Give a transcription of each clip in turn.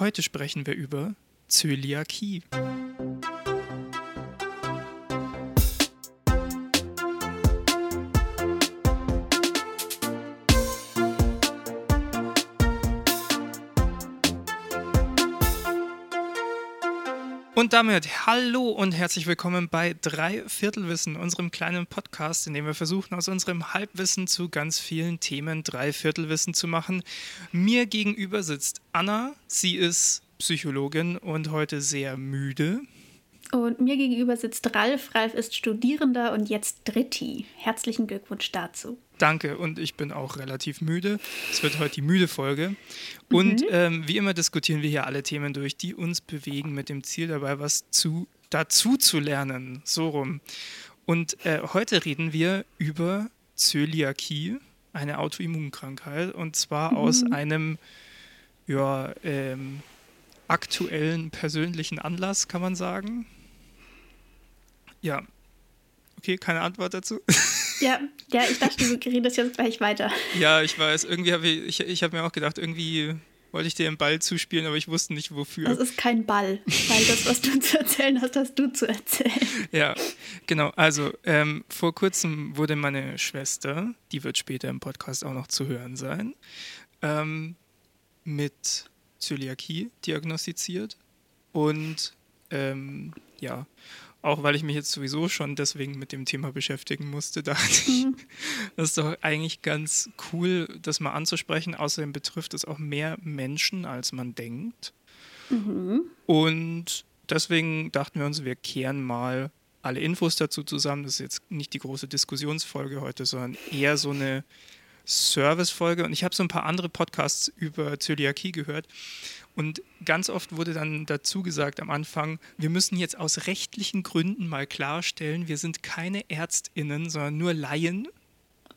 Heute sprechen wir über Zöliakie. Und damit hallo und herzlich willkommen bei Drei Viertelwissen, unserem kleinen Podcast, in dem wir versuchen, aus unserem Halbwissen zu ganz vielen Themen drei Viertelwissen zu machen. Mir gegenüber sitzt Anna. Sie ist Psychologin und heute sehr müde. Und mir gegenüber sitzt Ralf. Ralf ist Studierender und jetzt Dritti. Herzlichen Glückwunsch dazu. Danke und ich bin auch relativ müde. Es wird heute die müde Folge. Und mhm. ähm, wie immer diskutieren wir hier alle Themen durch, die uns bewegen, mit dem Ziel dabei, was zu, dazu zu lernen. So rum. Und äh, heute reden wir über Zöliakie, eine Autoimmunkrankheit, und zwar mhm. aus einem ja, ähm, aktuellen persönlichen Anlass, kann man sagen. Ja. Okay, keine Antwort dazu. Ja, ja, ich dachte, du redest jetzt gleich weiter. Ja, ich weiß. Irgendwie habe ich, ich, ich habe mir auch gedacht, irgendwie wollte ich dir einen Ball zuspielen, aber ich wusste nicht wofür. Das ist kein Ball, weil das, was du zu erzählen hast, hast du zu erzählen. Ja, genau. Also ähm, vor kurzem wurde meine Schwester, die wird später im Podcast auch noch zu hören sein, ähm, mit Zöliakie diagnostiziert. Und ähm, ja, auch weil ich mich jetzt sowieso schon deswegen mit dem Thema beschäftigen musste, dachte ich, mhm. das ist doch eigentlich ganz cool, das mal anzusprechen. Außerdem betrifft es auch mehr Menschen, als man denkt. Mhm. Und deswegen dachten wir uns, wir kehren mal alle Infos dazu zusammen. Das ist jetzt nicht die große Diskussionsfolge heute, sondern eher so eine Servicefolge. Und ich habe so ein paar andere Podcasts über Zöliakie gehört. Und ganz oft wurde dann dazu gesagt am Anfang, wir müssen jetzt aus rechtlichen Gründen mal klarstellen, wir sind keine Ärztinnen, sondern nur Laien.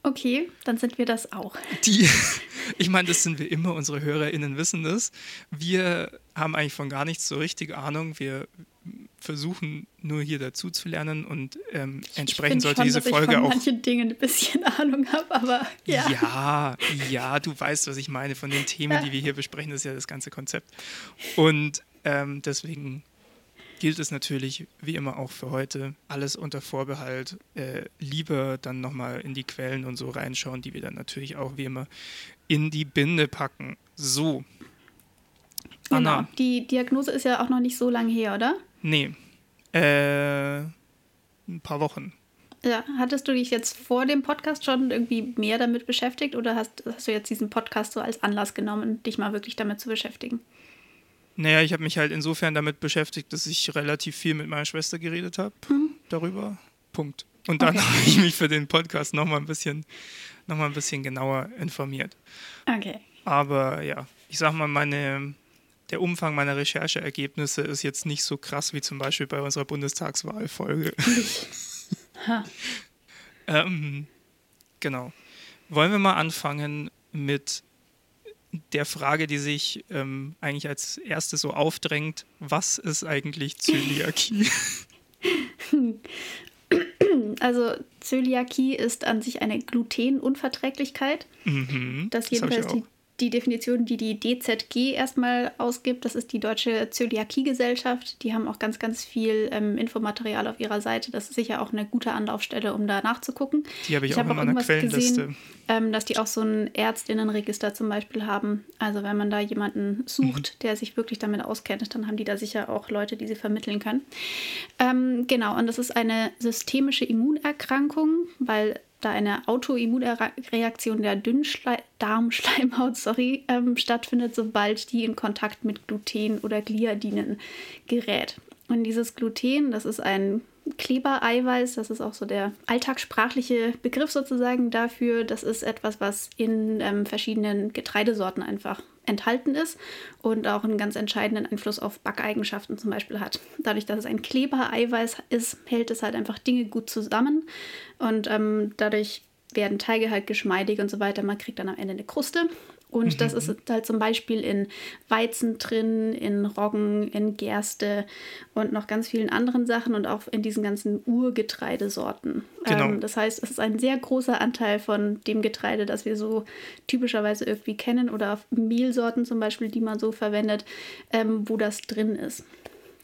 Okay, dann sind wir das auch. Die, ich meine, das sind wir immer, unsere HörerInnen wissen das. Wir haben eigentlich von gar nichts so richtig Ahnung. Wir versuchen nur hier dazu zu lernen und ähm, entsprechend sollte schon, diese Folge auch. Ich von manchen Dingen ein bisschen Ahnung habe, aber ja. Ja, ja, du weißt, was ich meine. Von den Themen, ja. die wir hier besprechen, das ist ja das ganze Konzept. Und ähm, deswegen gilt es natürlich wie immer auch für heute, alles unter Vorbehalt. Äh, lieber dann nochmal in die Quellen und so reinschauen, die wir dann natürlich auch wie immer in die Binde packen. So. Anna. Genau. Die Diagnose ist ja auch noch nicht so lange her, oder? Nee. Äh, ein paar Wochen. Ja, hattest du dich jetzt vor dem Podcast schon irgendwie mehr damit beschäftigt oder hast, hast du jetzt diesen Podcast so als Anlass genommen, dich mal wirklich damit zu beschäftigen? Naja, ich habe mich halt insofern damit beschäftigt, dass ich relativ viel mit meiner Schwester geredet habe hm. darüber. Punkt. Und dann okay. habe ich mich für den Podcast nochmal ein bisschen, noch mal ein bisschen genauer informiert. Okay. Aber ja, ich sag mal, meine, der Umfang meiner Rechercheergebnisse ist jetzt nicht so krass wie zum Beispiel bei unserer Bundestagswahlfolge. ähm, genau. Wollen wir mal anfangen mit der Frage, die sich ähm, eigentlich als erste so aufdrängt: Was ist eigentlich Zöliakie? Also Zöliakie ist an sich eine Glutenunverträglichkeit. Mhm, das jedenfalls die die Definition, die die DZG erstmal ausgibt. Das ist die Deutsche Zöliakie-Gesellschaft. Die haben auch ganz, ganz viel ähm, Infomaterial auf ihrer Seite. Das ist sicher auch eine gute Anlaufstelle, um da nachzugucken. Die habe ich, ich auch in meiner Quellenliste. Gesehen, ähm, dass die auch so ein Ärztinnenregister zum Beispiel haben. Also wenn man da jemanden sucht, mhm. der sich wirklich damit auskennt, dann haben die da sicher auch Leute, die sie vermitteln können. Ähm, genau, und das ist eine systemische Immunerkrankung, weil da eine Autoimmunreaktion der Dünndarmschleimhaut sorry, ähm, stattfindet, sobald die in Kontakt mit Gluten oder Gliadinen gerät. Und dieses Gluten, das ist ein Klebereiweiß, das ist auch so der alltagssprachliche Begriff sozusagen dafür. Das ist etwas, was in ähm, verschiedenen Getreidesorten einfach enthalten ist und auch einen ganz entscheidenden Einfluss auf Backeigenschaften zum Beispiel hat. Dadurch, dass es ein Klebereiweiß ist, hält es halt einfach Dinge gut zusammen und ähm, dadurch werden Teige halt geschmeidig und so weiter. Man kriegt dann am Ende eine Kruste Und mhm. das ist halt zum Beispiel in Weizen drin, in Roggen, in Gerste und noch ganz vielen anderen Sachen und auch in diesen ganzen Urgetreidesorten. Genau. Ähm, das heißt, es ist ein sehr großer Anteil von dem Getreide, das wir so typischerweise irgendwie kennen oder auf Mehlsorten zum Beispiel, die man so verwendet, ähm, wo das drin ist.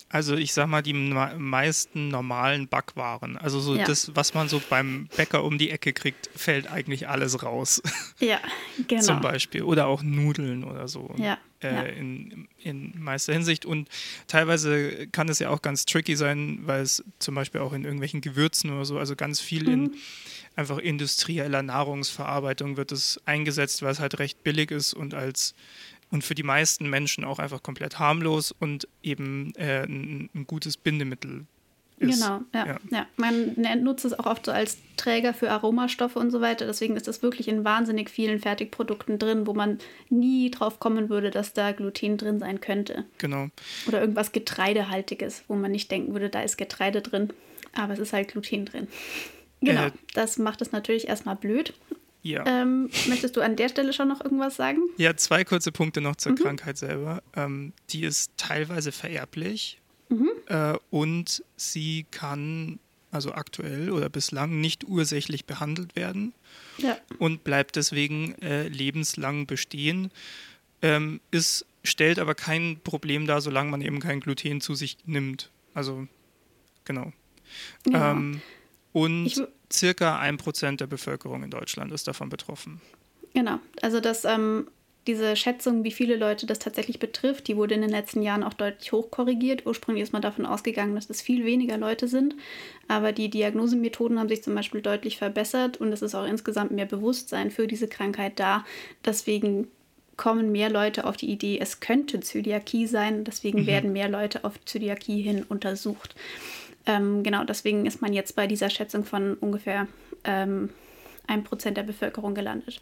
Also ich sag mal, die meisten normalen Backwaren, also so ja. das, was man so beim Bäcker um die Ecke kriegt, fällt eigentlich alles raus. Ja, genau. Zum Beispiel. Oder auch Nudeln oder so. Ja. Äh, ja. in, in meister Hinsicht. Und teilweise kann es ja auch ganz tricky sein, weil es zum Beispiel auch in irgendwelchen Gewürzen oder so, also ganz viel mhm. in einfach industrieller Nahrungsverarbeitung wird es eingesetzt, weil es halt recht billig ist und als und für die meisten Menschen auch einfach komplett harmlos und eben äh, ein, ein, gutes Bindemittel ist. Genau, ja, ja. ja. Man nutzt es auch oft so als Träger für Aromastoffe und so weiter. Deswegen ist das wirklich in wahnsinnig vielen Fertigprodukten drin, wo man nie drauf kommen würde, dass da Gluten drin sein könnte. Genau. Oder irgendwas Getreidehaltiges, wo man nicht denken würde, da ist Getreide drin. Aber es ist halt Gluten drin. Genau, äh, das macht es natürlich erstmal blöd. Ja. Ähm, möchtest du an der Stelle schon noch irgendwas sagen? Ja, zwei kurze Punkte noch zur mhm. Krankheit selber. Ähm, die ist teilweise vererblich mhm. äh, und sie kann also aktuell oder bislang nicht ursächlich behandelt werden ja. und bleibt deswegen äh, lebenslang bestehen. Ähm, ist, stellt aber kein Problem dar, solange man eben kein Gluten zu sich nimmt. Also, genau. Ja. Ähm, und ich, circa ein Prozent der Bevölkerung in Deutschland ist davon betroffen. Genau, also das, ähm, diese Schätzung, wie viele Leute das tatsächlich betrifft, die wurde in den letzten Jahren auch deutlich hochkorrigiert. Ursprünglich ist man davon ausgegangen, dass es viel weniger Leute sind, aber die Diagnosemethoden haben sich zum Beispiel deutlich verbessert und es ist auch insgesamt mehr Bewusstsein für diese Krankheit da. Deswegen kommen mehr Leute auf die Idee, es könnte Zöliakie sein, deswegen mhm. werden mehr Leute auf Zöliakie hin untersucht. Ähm, genau, deswegen ist man jetzt bei dieser Schätzung von ungefähr ähm, 1% der Bevölkerung gelandet.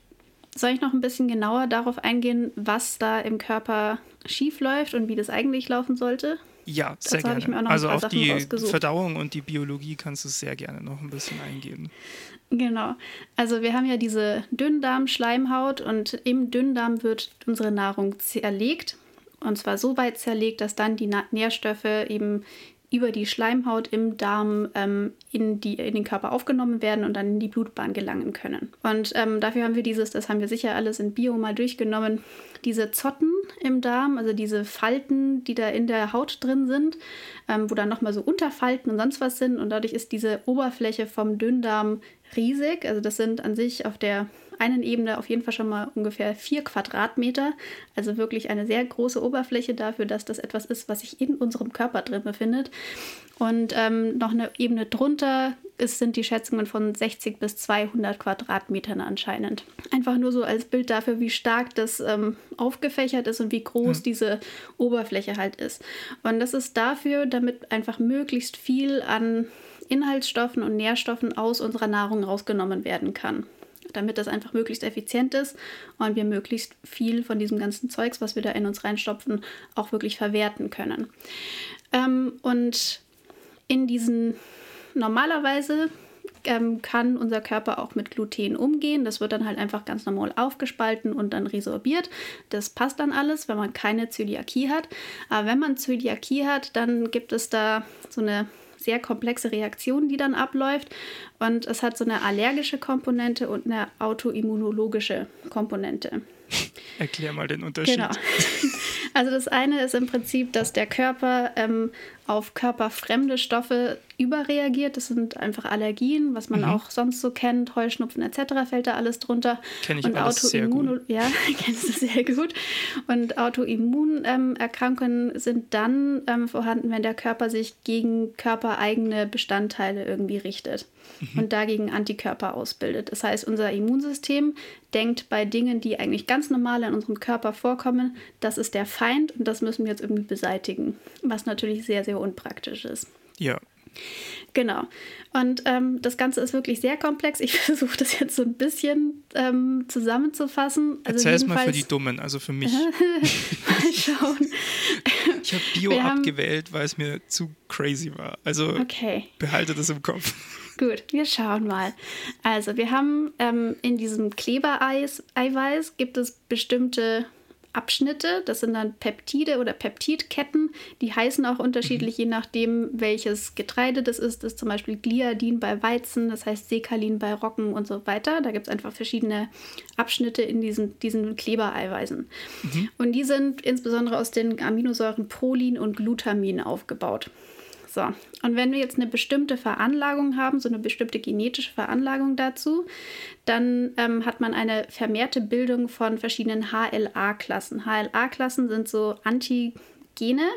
Soll ich noch ein bisschen genauer darauf eingehen, was da im Körper schief läuft und wie das eigentlich laufen sollte? Ja, sehr Dazu gerne. also auf Sachen die Verdauung und die Biologie kannst du sehr gerne noch ein bisschen eingehen. Genau. Also wir haben ja diese Dünndarm-Schleimhaut und im Dünndarm wird unsere Nahrung zerlegt. Und zwar so weit zerlegt, dass dann die Nährstoffe eben über die Schleimhaut im Darm ähm, in, die, in den Körper aufgenommen werden und dann in die Blutbahn gelangen können. Und ähm, dafür haben wir dieses, das haben wir sicher alles in Bio mal durchgenommen, diese Zotten im Darm, also diese Falten, die da in der Haut drin sind, ähm, wo dann nochmal so Unterfalten und sonst was sind. Und dadurch ist diese Oberfläche vom Dünndarm riesig. Also das sind an sich auf der einen Ebene auf jeden Fall schon mal ungefähr vier Quadratmeter. Also wirklich eine sehr große Oberfläche dafür, dass das etwas ist, was sich in unserem Körper drin befindet. Und ähm, noch eine Ebene drunter ist, sind die Schätzungen von 60 bis 200 Quadratmetern anscheinend. Einfach nur so als Bild dafür, wie stark das ähm, aufgefächert ist und wie groß ja. diese Oberfläche halt ist. Und das ist dafür, damit einfach möglichst viel an Inhaltsstoffen und Nährstoffen aus unserer Nahrung rausgenommen werden kann damit das einfach möglichst effizient ist und wir möglichst viel von diesem ganzen Zeugs, was wir da in uns reinstopfen, auch wirklich verwerten können. Ähm, und in diesen normalerweise ähm, kann unser Körper auch mit Gluten umgehen. Das wird dann halt einfach ganz normal aufgespalten und dann resorbiert. Das passt dann alles, wenn man keine Zöliakie hat. Aber wenn man Zöliakie hat, dann gibt es da so eine sehr komplexe Reaktion, die dann abläuft. Und es hat so eine allergische Komponente und eine autoimmunologische Komponente. Erklär mal den Unterschied. Genau. Also das eine ist im Prinzip, dass der Körper ähm, auf körperfremde Stoffe überreagiert. Das sind einfach Allergien, was man mhm. auch sonst so kennt. Heuschnupfen etc. fällt da alles drunter. Kenn ich und alles Autoimmun sehr gut. Ja, kennst du sehr gut. Und Autoimmunerkrankungen ähm, sind dann ähm, vorhanden, wenn der Körper sich gegen körpereigene Bestandteile irgendwie richtet mhm. und dagegen Antikörper ausbildet. Das heißt, unser Immunsystem denkt bei Dingen, die eigentlich ganz normal in unserem Körper vorkommen, das ist der Feind und das müssen wir jetzt irgendwie beseitigen. Was natürlich sehr, sehr unpraktisch ist. Ja. Genau. Und ähm, das Ganze ist wirklich sehr komplex. Ich versuche das jetzt so ein bisschen ähm, zusammenzufassen. Also Erzähl es mal für die Dummen, also für mich. mal schauen. Ich habe Bio Wir abgewählt, weil es mir zu crazy war. Also okay. behalte das im Kopf. Gut, wir schauen mal. Also, wir haben ähm, in diesem Klebereiweiß gibt es bestimmte Abschnitte. Das sind dann Peptide oder Peptidketten. Die heißen auch unterschiedlich, mhm. je nachdem, welches Getreide das ist. Das ist zum Beispiel Gliadin bei Weizen, das heißt Sekalin bei Roggen und so weiter. Da gibt es einfach verschiedene Abschnitte in diesen, diesen Klebereiweißen. Mhm. Und die sind insbesondere aus den Aminosäuren Prolin und Glutamin aufgebaut. So, und wenn wir jetzt eine bestimmte Veranlagung haben, so eine bestimmte genetische Veranlagung dazu, dann ähm, hat man eine vermehrte Bildung von verschiedenen HLA-Klassen. HLA-Klassen sind so Antigene.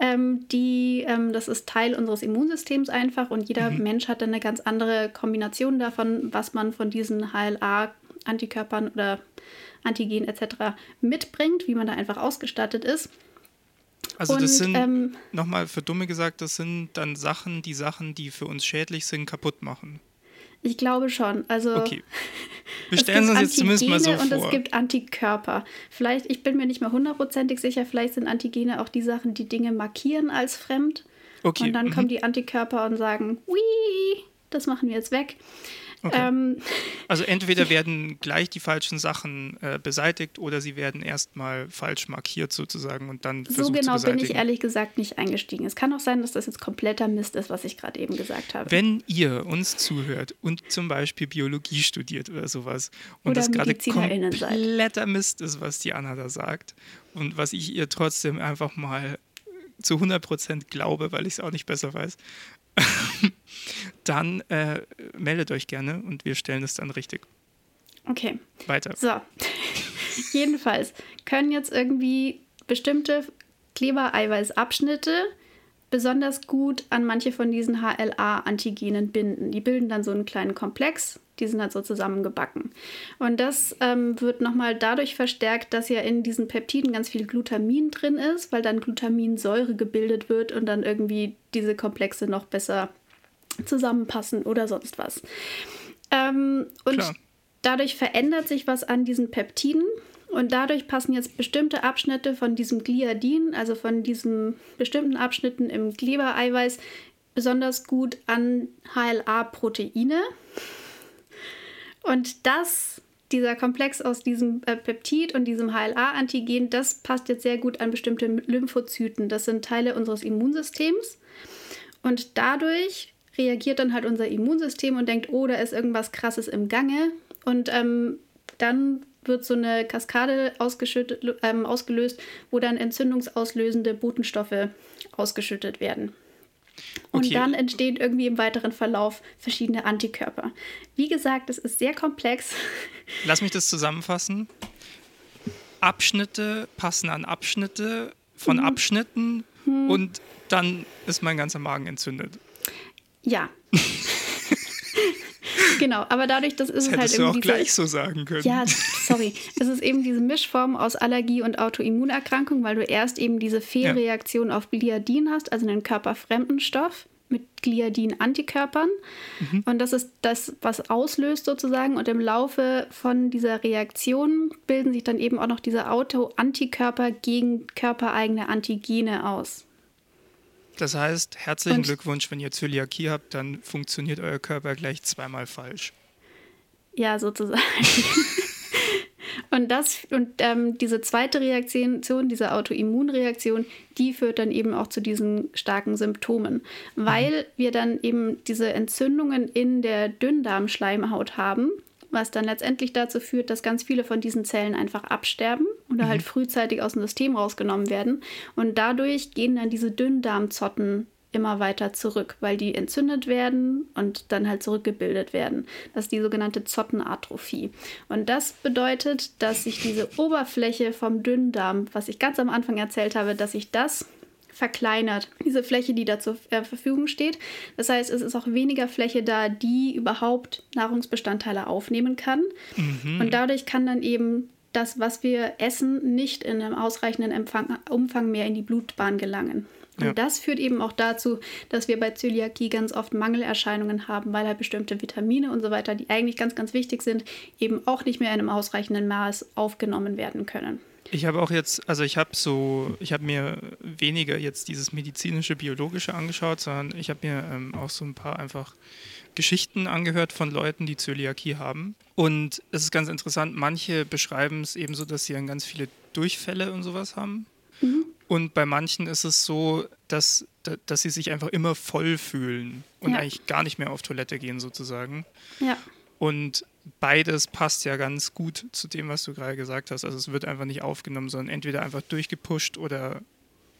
Ähm, die, ähm, das ist Teil unseres Immunsystems einfach und jeder mhm. Mensch hat dann eine ganz andere Kombination davon, was man von diesen HLA-Antikörpern oder Antigen etc. mitbringt, wie man da einfach ausgestattet ist. Also das sind, ähm, nochmal für Dumme gesagt, das sind dann Sachen, die Sachen, die für uns schädlich sind, kaputt machen. Ich glaube schon. Also okay. Wir stellen uns jetzt zumindest mal so vor. Und es gibt Antikörper. Vielleicht, ich bin mir nicht mehr hundertprozentig sicher, vielleicht sind Antigene auch die Sachen, die Dinge markieren als fremd. Okay. Und dann mhm. kommen die Antikörper und sagen, Wii, das machen wir jetzt weg. Okay. Ähm, also entweder werden gleich die falschen Sachen äh, beseitigt oder sie werden erstmal falsch markiert sozusagen und dann So genau bin ich ehrlich gesagt nicht eingestiegen. Es kann auch sein, dass das jetzt kompletter Mist ist, was ich gerade eben gesagt habe. Wenn ihr uns zuhört und zum Beispiel Biologie studiert oder sowas und oder das gerade kompletter Mist ist, was die Anna da sagt und was ich ihr trotzdem einfach mal zu 100% glaube, weil ich es auch nicht besser weiß, dann äh, meldet euch gerne und wir stellen es dann richtig. Okay. Weiter. So. Jedenfalls können jetzt irgendwie bestimmte Klebereiweißabschnitte besonders gut an manche von diesen HLA-Antigenen binden. Die bilden dann so einen kleinen Komplex, die sind halt so zusammengebacken. Und das ähm, wird nochmal dadurch verstärkt, dass ja in diesen Peptiden ganz viel Glutamin drin ist, weil dann Glutaminsäure gebildet wird und dann irgendwie diese Komplexe noch besser zusammenpassen oder sonst was. Ähm, und Klar. dadurch verändert sich was an diesen Peptiden und dadurch passen jetzt bestimmte Abschnitte von diesem Gliadin, also von diesen bestimmten Abschnitten im Klebereiweiß, besonders gut an HLA-Proteine. Und das, dieser Komplex aus diesem äh, Peptid und diesem HLA-Antigen, das passt jetzt sehr gut an bestimmte Lymphozyten. Das sind Teile unseres Immunsystems. Und dadurch reagiert dann halt unser Immunsystem und denkt, oh, da ist irgendwas Krasses im Gange. Und ähm, dann wird so eine Kaskade ähm, ausgelöst, wo dann entzündungsauslösende Botenstoffe ausgeschüttet werden. Und okay. dann entstehen irgendwie im weiteren Verlauf verschiedene Antikörper. Wie gesagt, es ist sehr komplex. Lass mich das zusammenfassen. Abschnitte passen an Abschnitte von mhm. Abschnitten mhm. und dann ist mein ganzer Magen entzündet. Ja. genau, aber dadurch, das ist das es halt irgendwie. Du auch gleich so sagen können. Ja, sorry. es ist eben diese Mischform aus Allergie und Autoimmunerkrankung, weil du erst eben diese Fehlreaktion ja. auf Gliadin hast, also einen körperfremden Stoff mit Gliadin-Antikörpern. Mhm. Und das ist das, was auslöst sozusagen. Und im Laufe von dieser Reaktion bilden sich dann eben auch noch diese Auto-Antikörper gegen körpereigene Antigene aus. Das heißt, herzlichen und Glückwunsch, wenn ihr Zöliakie habt, dann funktioniert euer Körper gleich zweimal falsch. Ja, sozusagen. und das und ähm, diese zweite Reaktion, diese Autoimmunreaktion, die führt dann eben auch zu diesen starken Symptomen, weil mhm. wir dann eben diese Entzündungen in der Dünndarmschleimhaut haben was dann letztendlich dazu führt, dass ganz viele von diesen Zellen einfach absterben oder mhm. halt frühzeitig aus dem System rausgenommen werden. Und dadurch gehen dann diese Dünndarmzotten immer weiter zurück, weil die entzündet werden und dann halt zurückgebildet werden. Das ist die sogenannte Zottenatrophie. Und das bedeutet, dass sich diese Oberfläche vom Dünndarm, was ich ganz am Anfang erzählt habe, dass sich das verkleinert, diese Fläche, die da zur äh, Verfügung steht. Das heißt, es ist auch weniger Fläche da, die überhaupt Nahrungsbestandteile aufnehmen kann. Mhm. Und dadurch kann dann eben das, was wir essen, nicht in einem ausreichenden Empfang, Umfang mehr in die Blutbahn gelangen. Und ja. das führt eben auch dazu, dass wir bei Zöliakie ganz oft Mangelerscheinungen haben, weil halt bestimmte Vitamine und so weiter, die eigentlich ganz, ganz wichtig sind, eben auch nicht mehr in einem ausreichenden Maß aufgenommen werden können. Ich habe auch jetzt, also ich habe so, ich habe mir weniger jetzt dieses medizinische, biologische angeschaut, sondern ich habe mir ähm, auch so ein paar einfach Geschichten angehört von Leuten, die Zöliakie haben. Und es ist ganz interessant, manche beschreiben es eben so, dass sie dann ganz viele Durchfälle und sowas haben. Mhm. Und bei manchen ist es so, dass, dass sie sich einfach immer voll fühlen und ja. eigentlich gar nicht mehr auf Toilette gehen sozusagen. Ja. Und beides passt ja ganz gut zu dem, was du gerade gesagt hast. Also es wird einfach nicht aufgenommen, sondern entweder einfach durchgepusht oder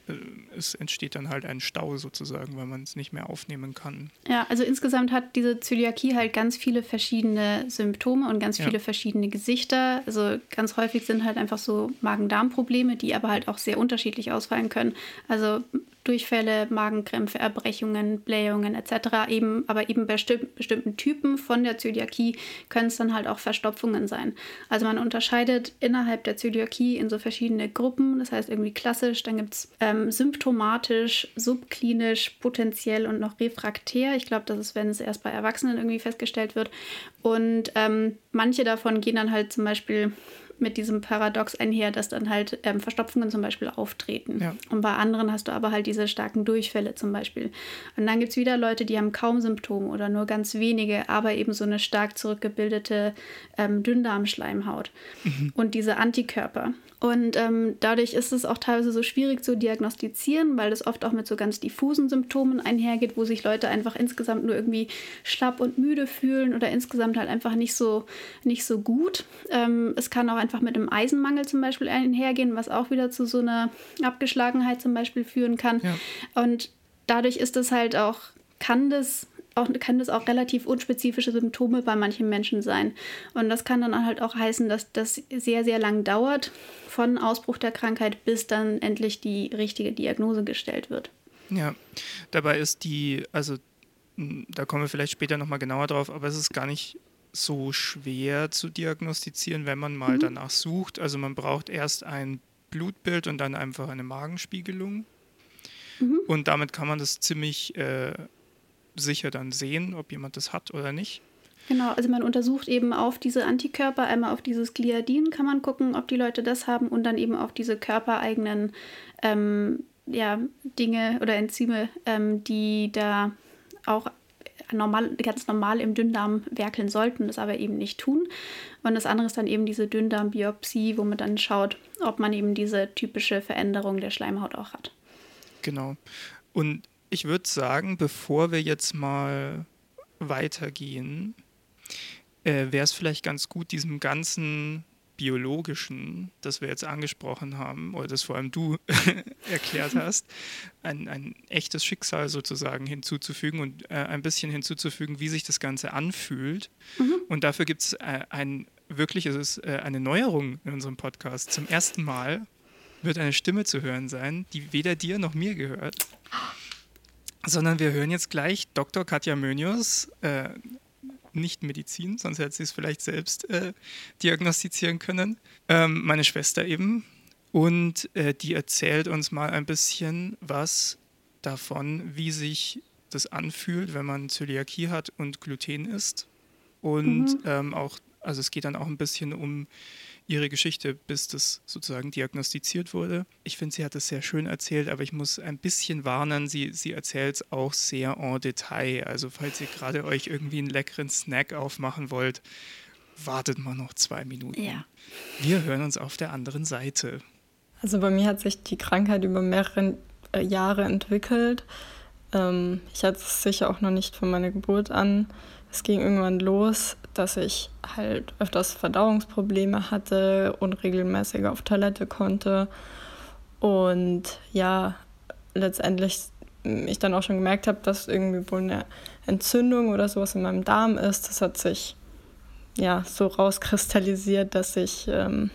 äh, es entsteht dann halt ein Stau sozusagen, weil man es nicht mehr aufnehmen kann. Ja, also insgesamt hat diese Zöliakie halt ganz viele verschiedene Symptome und ganz viele ja. verschiedene Gesichter. Also ganz häufig sind halt einfach so Magen-Darm-Probleme, die aber halt auch sehr unterschiedlich ausfallen können. Also Durchfälle, Magenkrämpfe, Erbrechungen, Blähungen etc. Eben, aber eben bei bestimmten Typen von der Zöliakie können es dann halt auch Verstopfungen sein. Also man unterscheidet innerhalb der Zöliakie in so verschiedene Gruppen. Das heißt irgendwie klassisch, dann gibt es ähm, symptomatisch, subklinisch, potenziell und noch refraktär. Ich glaube, das ist, wenn es erst bei Erwachsenen irgendwie festgestellt wird. Und ähm, manche davon gehen dann halt zum Beispiel mit diesem Paradox einher, dass dann halt ähm, Verstopfungen zum Beispiel auftreten. Ja. Und bei anderen hast du aber halt diese starken Durchfälle zum Beispiel. Und dann gibt es wieder Leute, die haben kaum Symptome oder nur ganz wenige, aber eben so eine stark zurückgebildete ähm, Dünndarmschleimhaut mhm. und diese Antikörper. Und ähm, dadurch ist es auch teilweise so schwierig zu diagnostizieren, weil das oft auch mit so ganz diffusen Symptomen einhergeht, wo sich Leute einfach insgesamt nur irgendwie schlapp und müde fühlen oder insgesamt halt einfach nicht so, nicht so gut. Ähm, es kann auch einfach mit einem Eisenmangel zum Beispiel einhergehen, was auch wieder zu so einer Abgeschlagenheit zum Beispiel führen kann. Ja. Und dadurch ist es halt auch, kann das auch, kann das auch relativ unspezifische Symptome bei manchen Menschen sein. Und das kann dann halt auch heißen, dass das sehr, sehr lang dauert, von Ausbruch der Krankheit bis dann endlich die richtige Diagnose gestellt wird. Ja, dabei ist die, also da kommen wir vielleicht später nochmal genauer drauf, aber es ist gar nicht so schwer zu diagnostizieren, wenn man mal mhm. danach sucht. Also man braucht erst ein Blutbild und dann einfach eine Magenspiegelung. Mhm. Und damit kann man das ziemlich äh, sicher dann sehen, ob jemand das hat oder nicht. Genau, also man untersucht eben auf diese Antikörper, einmal auf dieses Gliadin kann man gucken, ob die Leute das haben und dann eben auf diese körpereigenen ähm, ja, Dinge oder Enzyme, ähm, die da auch normal, ganz normal im Dünndarm werkeln sollten, das aber eben nicht tun. Und das andere ist dann eben diese Dünndarmbiopsie, wo man dann schaut, ob man eben diese typische Veränderung der Schleimhaut auch hat. Genau. Und ich würde sagen, bevor wir jetzt mal weitergehen, äh, wäre es vielleicht ganz gut, diesem ganzen biologischen, das wir jetzt angesprochen haben, oder das vor allem du erklärt hast, ein, ein echtes Schicksal sozusagen hinzuzufügen und äh, ein bisschen hinzuzufügen, wie sich das Ganze anfühlt. Mhm. Und dafür gibt es äh, ein wirklich, es ist äh, eine Neuerung in unserem Podcast. Zum ersten Mal wird eine Stimme zu hören sein, die weder dir noch mir gehört sondern wir hören jetzt gleich Dr. Katja Mönius, äh, nicht Medizin, sonst hätte sie es vielleicht selbst äh, diagnostizieren können. Ähm, meine Schwester eben. Und äh, die erzählt uns mal ein bisschen was davon, wie sich das anfühlt, wenn man Zöliakie hat und Gluten isst. Und mhm. ähm, auch, also es geht dann auch ein bisschen um ihre Geschichte, bis das sozusagen diagnostiziert wurde. Ich finde, sie hat es sehr schön erzählt, aber ich muss ein bisschen warnen, sie, sie erzählt es auch sehr en Detail. Also falls ihr gerade euch irgendwie einen leckeren Snack aufmachen wollt, wartet mal noch zwei Minuten. Ja. Wir hören uns auf der anderen Seite. Also bei mir hat sich die Krankheit über mehrere äh, Jahre entwickelt. Ähm, ich hatte es sicher auch noch nicht von meiner Geburt an. Es ging irgendwann los, dass ich halt öfters Verdauungsprobleme hatte, unregelmäßig auf Toilette konnte. Und ja, letztendlich ich dann auch schon gemerkt habe, dass irgendwie wohl eine Entzündung oder sowas in meinem Darm ist. Das hat sich ja so rauskristallisiert, dass ich, ähm,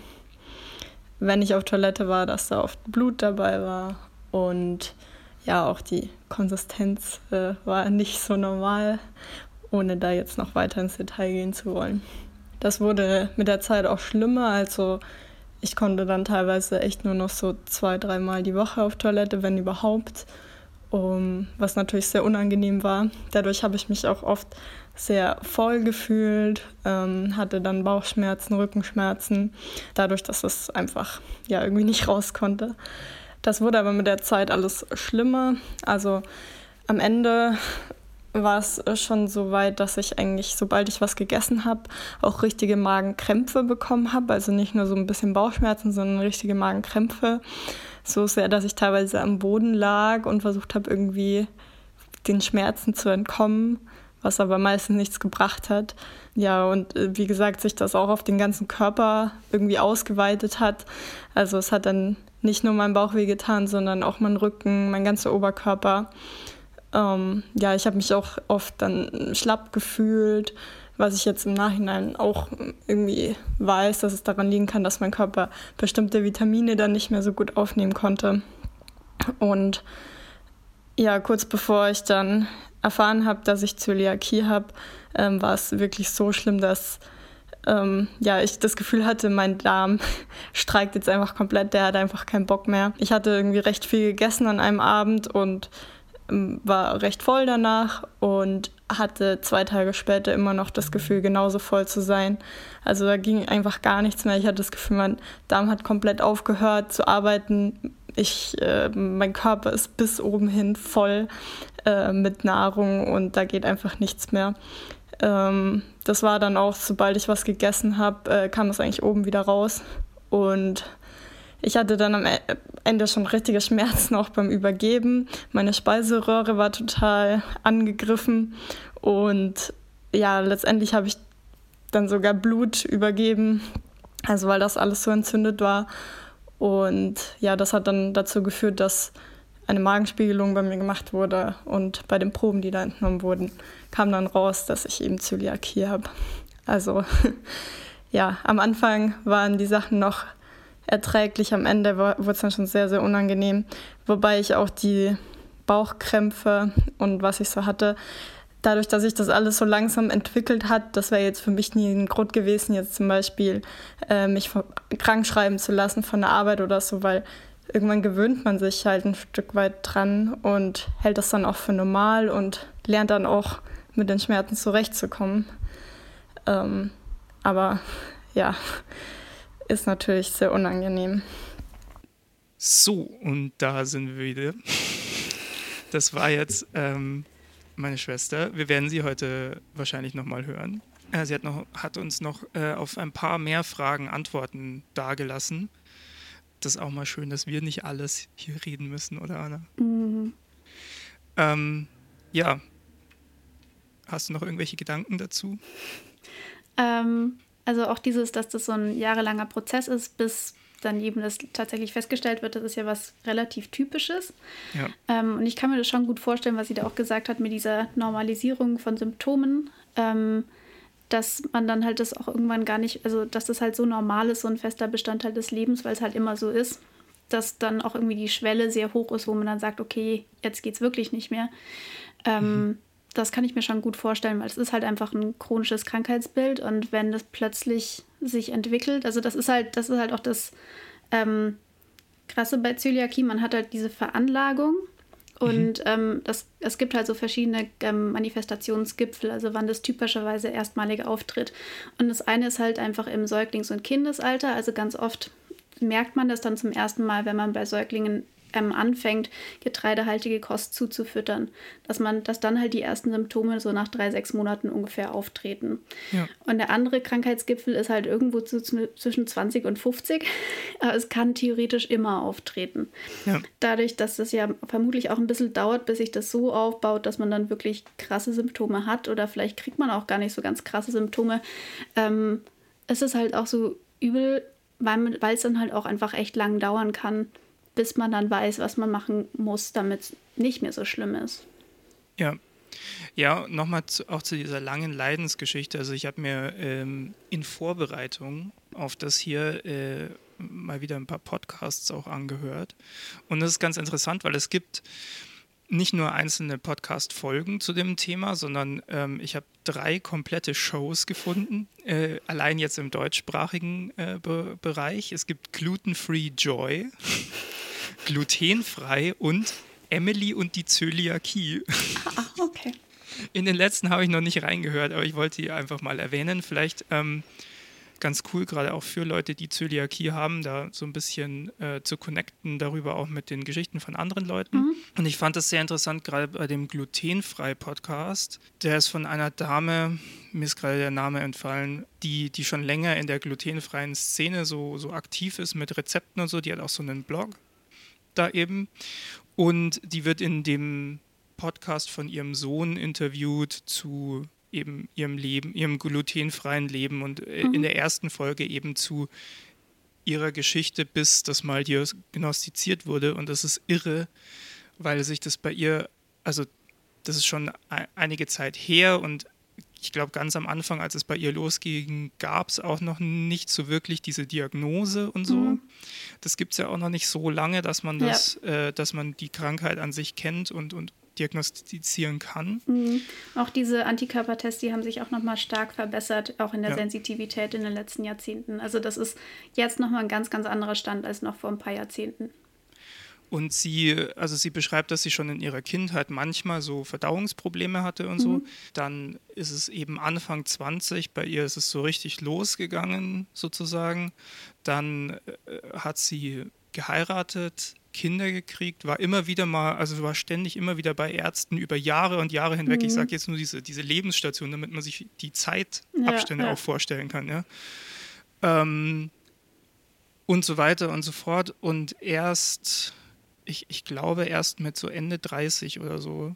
wenn ich auf Toilette war, dass da oft Blut dabei war. Und ja, auch die Konsistenz äh, war nicht so normal ohne da jetzt noch weiter ins Detail gehen zu wollen. Das wurde mit der Zeit auch schlimmer, also ich konnte dann teilweise echt nur noch so zwei, dreimal die Woche auf Toilette, wenn überhaupt. um, was natürlich sehr unangenehm war. Dadurch habe ich mich auch oft sehr voll gefühlt, ähm, hatte dann Bauchschmerzen, Rückenschmerzen, dadurch, dass es einfach ja irgendwie nicht raus konnte. Das wurde aber mit der Zeit alles schlimmer. Also am Ende war es schon so weit, dass ich eigentlich, sobald ich was gegessen habe, auch richtige Magenkrämpfe bekommen habe. Also nicht nur so ein bisschen Bauchschmerzen, sondern richtige Magenkrämpfe. So sehr, dass ich teilweise am Boden lag und versucht habe, irgendwie den Schmerzen zu entkommen, was aber meistens nichts gebracht hat. Ja, und äh, wie gesagt, sich das auch auf den ganzen Körper irgendwie ausgeweitet hat. Also es hat dann nicht nur mein Bauch wehgetan, sondern auch mein Rücken, mein ganzer Oberkörper. Ähm, ja, ich habe mich auch oft dann schlapp gefühlt, was ich jetzt im Nachhinein auch irgendwie weiß, dass es daran liegen kann, dass mein Körper bestimmte Vitamine dann nicht mehr so gut aufnehmen konnte. Und ja, kurz bevor ich dann erfahren habe, dass ich Zöliakie habe, ähm, war es wirklich so schlimm, dass ähm, ja, ich das Gefühl hatte, mein Darm streikt jetzt einfach komplett, der hat einfach keinen Bock mehr. Ich hatte irgendwie recht viel gegessen an einem Abend und war recht voll danach und hatte zwei Tage später immer noch das Gefühl, genauso voll zu sein. Also da ging einfach gar nichts mehr. Ich hatte das Gefühl, mein Darm hat komplett aufgehört zu arbeiten. Ich, äh, mein Körper ist bis oben hin voll äh, mit Nahrung und da geht einfach nichts mehr. Ähm, das war dann auch, sobald ich was gegessen habe, äh, kam es eigentlich oben wieder raus. Und ich hatte dann am e-, Ende schon richtige Schmerzen auch beim Übergeben. Meine Speiseröhre war total angegriffen und ja, letztendlich habe ich dann sogar Blut übergeben, also weil das alles so entzündet war. Und ja, das hat dann dazu geführt, dass eine Magenspiegelung bei mir gemacht wurde und bei den Proben, die da entnommen wurden, kam dann raus, dass ich eben Zöliakie habe. Also ja, am Anfang waren die Sachen noch erträglich. Am Ende wurde es dann schon sehr, sehr unangenehm. Wobei ich auch die Bauchkrämpfe und was ich so hatte, dadurch, dass sich das alles so langsam entwickelt hat, das wäre jetzt für mich nie ein Grund gewesen, jetzt zum Beispiel äh, mich krank schreiben zu lassen von der Arbeit oder so, weil irgendwann gewöhnt man sich halt ein Stück weit dran und hält das dann auch für normal und lernt dann auch mit den Schmerzen zurechtzukommen. Ähm, aber ja, ist natürlich sehr unangenehm. So, und da sind wir wieder. Das war jetzt ähm, meine Schwester. Wir werden sie heute wahrscheinlich nochmal hören. Äh, sie hat, noch, hat uns noch äh, auf ein paar mehr Fragen Antworten dargelassen. Das ist auch mal schön, dass wir nicht alles hier reden müssen, oder Anna? Mhm. Ähm, ja. Hast du noch irgendwelche Gedanken dazu? Ähm, also auch dieses, dass das so ein jahrelanger Prozess ist, bis dann eben das tatsächlich festgestellt wird, das ist ja was relativ Typisches. Ja. Ähm, und ich kann mir das schon gut vorstellen, was sie da auch gesagt hat mit dieser Normalisierung von Symptomen, ähm, dass man dann halt das auch irgendwann gar nicht, also dass das halt so normal ist, so ein fester Bestandteil des Lebens, weil es halt immer so ist, dass dann auch irgendwie die Schwelle sehr hoch ist, wo man dann sagt, okay, jetzt geht es wirklich nicht mehr. Ähm, mhm das kann ich mir schon gut vorstellen, weil es ist halt einfach ein chronisches Krankheitsbild und wenn das plötzlich sich entwickelt, also das ist halt, das ist halt auch das ähm, Krasse bei Zöliakie, man hat halt diese Veranlagung und mhm. ähm, das, es gibt halt so verschiedene ähm, Manifestationsgipfel, also wann das typischerweise erstmalig auftritt. Und das eine ist halt einfach im Säuglings- und Kindesalter, also ganz oft merkt man das dann zum ersten Mal, wenn man bei Säuglingen ähm, anfängt, getreidehaltige Kost zuzufüttern, dass man, dass dann halt die ersten Symptome so nach drei, sechs Monaten ungefähr auftreten. Ja. Und der andere Krankheitsgipfel ist halt irgendwo zu, zwischen 20 und 50, aber es kann theoretisch immer auftreten. Ja. Dadurch, dass das ja vermutlich auch ein bisschen dauert, bis sich das so aufbaut, dass man dann wirklich krasse Symptome hat oder vielleicht kriegt man auch gar nicht so ganz krasse Symptome. Ähm, es ist halt auch so übel, weil es dann halt auch einfach echt lang dauern kann, bis man dann weiß, was man machen muss, damit es nicht mehr so schlimm ist. Ja. Ja, nochmal auch zu dieser langen Leidensgeschichte. Also ich habe mir ähm, in Vorbereitung auf das hier äh, mal wieder ein paar Podcasts auch angehört. Und das ist ganz interessant, weil es gibt nicht nur einzelne Podcast-Folgen zu dem Thema, sondern ähm, ich habe drei komplette Shows gefunden, äh, allein jetzt im deutschsprachigen äh, Be Bereich. Es gibt Gluten Free Joy glutenfrei und Emily und die Zöliakie. Ah, okay. In den letzten habe ich noch nicht reingehört, aber ich wollte die einfach mal erwähnen. Vielleicht ähm, ganz cool, gerade auch für Leute, die Zöliakie haben, da so ein bisschen äh, zu connecten, darüber auch mit den Geschichten von anderen Leuten. Mhm. Und ich fand das sehr interessant, gerade bei dem Glutenfrei-Podcast. Der ist von einer Dame, mir ist gerade der Name entfallen, die, die schon länger in der glutenfreien Szene so, so aktiv ist mit Rezepten und so. Die hat auch so einen Blog da eben. Und die wird in dem Podcast von ihrem Sohn interviewt zu eben ihrem Leben, ihrem glutenfreien Leben und äh, mhm. in der ersten Folge eben zu ihrer Geschichte, bis das mal diagnostiziert wurde. Und das ist irre, weil sich das bei ihr, also das ist schon einige Zeit her und ich glaube, ganz am Anfang, als es bei ihr losging, gab es auch noch nicht so wirklich diese Diagnose und so. Mhm. Das gibt es ja auch noch nicht so lange, dass man das, ja. äh, dass man die Krankheit an sich kennt und, und diagnostizieren kann. Mhm. Auch diese Antikörpertests, die haben sich auch nochmal stark verbessert, auch in der ja. Sensitivität in den letzten Jahrzehnten. Also das ist jetzt nochmal ein ganz, ganz anderer Stand als noch vor ein paar Jahrzehnten. Und sie, also sie beschreibt, dass sie schon in ihrer Kindheit manchmal so Verdauungsprobleme hatte und mhm. so. Dann ist es eben Anfang 20, bei ihr ist es so richtig losgegangen sozusagen. Dann äh, hat sie geheiratet, Kinder gekriegt, war immer wieder mal, also war ständig immer wieder bei Ärzten über Jahre und Jahre hinweg. Mhm. Ich sage jetzt nur diese, diese Lebensstation, damit man sich die Zeitabstände ja, ja. auch vorstellen kann. Ja? Ähm, und so weiter und so fort. Und erst, ich, ich glaube, erst mit so Ende 30 oder so.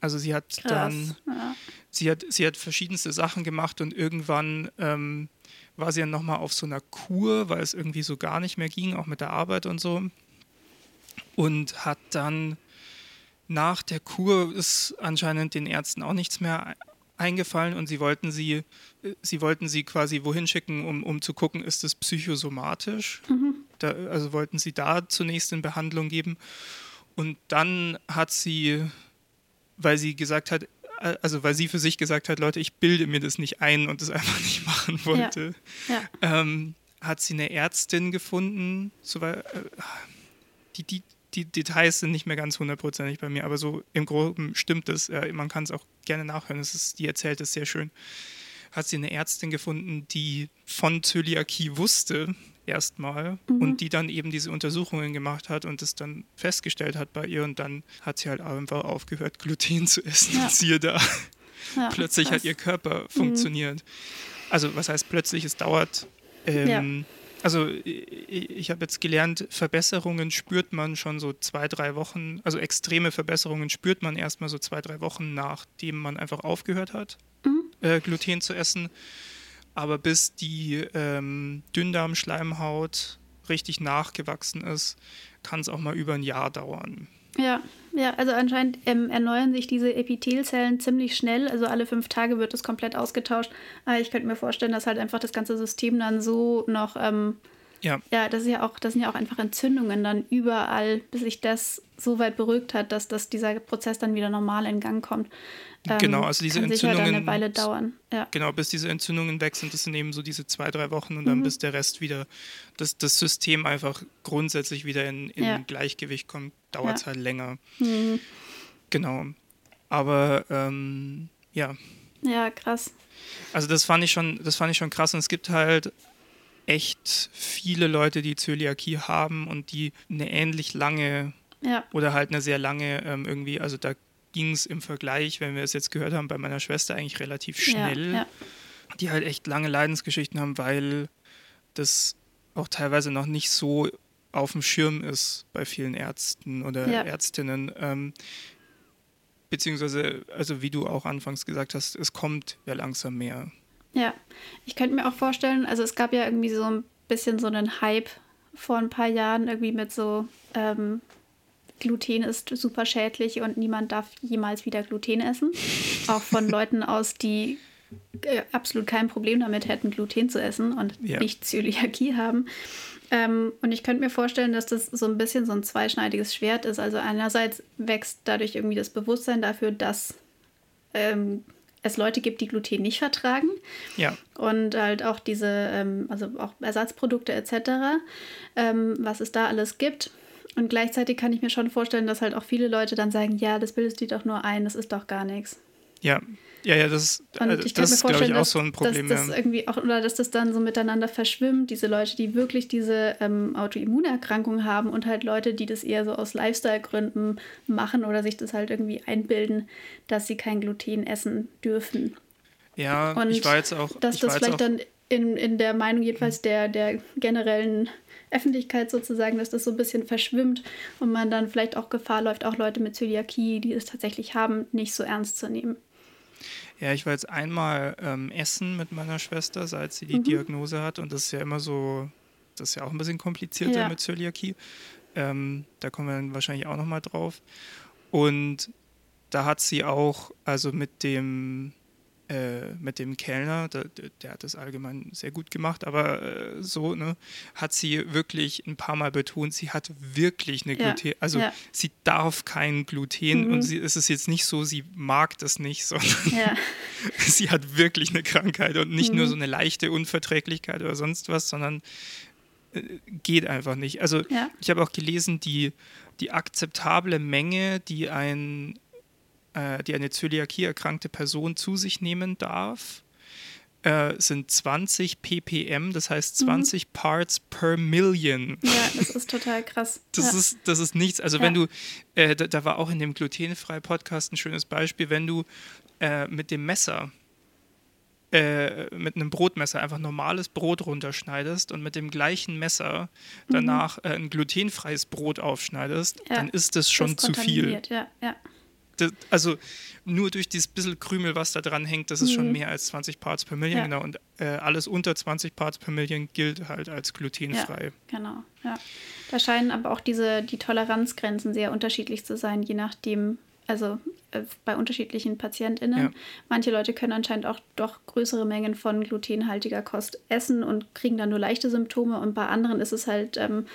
Also sie hat Krass. dann, ja. sie, hat, sie hat verschiedenste Sachen gemacht und irgendwann ähm, war sie dann nochmal auf so einer Kur, weil es irgendwie so gar nicht mehr ging, auch mit der Arbeit und so und hat dann nach der Kur ist anscheinend den Ärzten auch nichts mehr eingefallen und sie wollten sie, sie wollten sie quasi wohin schicken, um, um zu gucken, ist es psychosomatisch. Mhm. Da, also wollten sie da zunächst in Behandlung geben. Und dann hat sie, weil sie gesagt hat, also weil sie für sich gesagt hat, Leute, ich bilde mir das nicht ein und das einfach nicht machen wollte, ja. Ja. Ähm, hat sie eine Ärztin gefunden, so, äh, die, die, die Details sind nicht mehr ganz hundertprozentig bei mir, aber so im Groben stimmt es. Äh, man kann es auch gerne nachhören. Es ist, die erzählt es sehr schön. Hat sie eine Ärztin gefunden, die von Zöliakie wusste, erstmal, mhm. und die dann eben diese Untersuchungen gemacht hat und es dann festgestellt hat bei ihr. Und dann hat sie halt einfach aufgehört, Gluten zu essen. Ja. Siehe da. Ja, plötzlich krass. hat ihr Körper mhm. funktioniert. Also, was heißt plötzlich? Es dauert. Ähm, ja also ich, ich habe jetzt gelernt, Verbesserungen spürt man schon so zwei, drei Wochen, also extreme Verbesserungen spürt man erstmal so zwei, drei Wochen, nachdem man einfach aufgehört hat, mhm. äh, Gluten zu essen. Aber bis die ähm, Dünndarmschleimhaut richtig nachgewachsen ist, kann es auch mal über ein Jahr dauern. Ja, ja, also anscheinend ähm, erneuern sich diese Epithelzellen ziemlich schnell. Also alle fünf Tage wird es komplett ausgetauscht. Aber ich könnte mir vorstellen, dass halt einfach das ganze System dann so noch ähm, ja. Ja, das ist ja auch, das sind ja auch einfach Entzündungen dann überall, bis sich das so weit beruhigt hat, dass das, dieser Prozess dann wieder normal in Gang kommt. Ähm, genau, also diese kann Entzündungen. Sicher eine Weile dauern. Ja. Genau, bis diese Entzündungen weg sind, das sind eben so diese zwei, drei Wochen und dann mhm. bis der Rest wieder, dass das System einfach grundsätzlich wieder in, in ja. Gleichgewicht kommt, dauert es ja. halt länger. Mhm. Genau. Aber ähm, ja. Ja, krass. Also das fand ich schon, das fand ich schon krass. Und es gibt halt echt viele Leute, die Zöliakie haben und die eine ähnlich lange ja. oder halt eine sehr lange ähm, irgendwie, also da ging es im Vergleich, wenn wir es jetzt gehört haben, bei meiner Schwester eigentlich relativ schnell, ja, ja. die halt echt lange Leidensgeschichten haben, weil das auch teilweise noch nicht so auf dem Schirm ist bei vielen Ärzten oder Ärztinnen. Ähm, beziehungsweise, also wie du auch anfangs gesagt hast, es kommt ja langsam mehr. Ja, ich könnte mir auch vorstellen, also es gab ja irgendwie so ein bisschen so einen Hype vor ein paar Jahren irgendwie mit so ähm, Gluten ist super schädlich und niemand darf jemals wieder Gluten essen. Auch von Leuten aus, die äh, absolut kein Problem damit hätten, Gluten zu essen und ja. nicht Zöliakie haben. Ähm, und ich könnte mir vorstellen, dass das so ein bisschen so ein zweischneidiges Schwert ist. Also einerseits wächst dadurch irgendwie das Bewusstsein dafür, dass ähm, es Leute gibt, die Gluten nicht vertragen. Ja. Und halt auch diese, ähm, also auch Ersatzprodukte etc., ähm, was es da alles gibt. Und gleichzeitig kann ich mir schon vorstellen, dass halt auch viele Leute dann sagen, ja, das bildest du doch nur ein, das ist doch gar nichts. Ja, ja, ja, das, äh, das ist, glaube ich, auch so ein Problem. Dass das irgendwie auch, oder dass das dann so miteinander verschwimmt, diese Leute, die wirklich diese ähm, Autoimmunerkrankung haben und halt Leute, die das eher so aus Lifestyle-Gründen machen oder sich das halt irgendwie einbilden, dass sie kein Gluten essen dürfen. Ja, und ich war jetzt auch. Dass das vielleicht dann in, in der Meinung jedenfalls der, der generellen Öffentlichkeit sozusagen, dass das so ein bisschen verschwimmt und man dann vielleicht auch Gefahr läuft, auch Leute mit Zöliakie, die es tatsächlich haben, nicht so ernst zu nehmen. Ja, ich war jetzt einmal ähm, essen mit meiner Schwester, seit sie die mhm. Diagnose hat. Und das ist ja immer so, das ist ja auch ein bisschen komplizierter ja. mit Zöliakie. Ähm, da kommen wir dann wahrscheinlich auch nochmal drauf. Und da hat sie auch, also mit dem äh, mit dem Kellner, der, der, hat das allgemein sehr gut gemacht, aber äh, so, ne, hat sie wirklich ein paar Mal betont, sie hat wirklich eine ja. Gluten, also ja. sie darf kein Gluten mhm. und sie, es ist jetzt nicht so, sie mag das nicht, sondern ja. sie hat wirklich eine Krankheit und nicht mhm. nur so eine leichte Unverträglichkeit oder sonst was, sondern äh, geht einfach nicht. Also ich habe auch gelesen, die, die akzeptable Menge, die ein äh, die eine Zöliakie erkrankte Person zu sich nehmen darf, äh, sind 20 ppm, das heißt 20 mhm. Parts per Million. Ja, das ist total krass. Das, ja. ist, das ist nichts. Also ja. wenn du, äh, da, da, war auch in dem glutenfrei Podcast ein schönes Beispiel, wenn du äh, mit dem Messer äh, mit einem Brotmesser einfach normales Brot runterschneidest und mit dem gleichen Messer mhm. danach äh, ein glutenfreies Brot aufschneidest, ja, dann ist das schon das zu viel. Ja, ja das, also nur durch dieses bisschen Krümel, was da dran hängt, das ist mhm. schon mehr als 20 Parts per Million, ja. genau. Und äh, alles unter 20 Parts per Million gilt halt als glutenfrei. Ja, genau, ja. Da scheinen aber auch diese, die Toleranzgrenzen sehr unterschiedlich zu sein, je nachdem, also äh, bei unterschiedlichen PatientInnen. Ja. Manche Leute können anscheinend auch doch größere Mengen von glutenhaltiger Kost essen und kriegen dann nur leichte Symptome und bei anderen ist es halt ähm,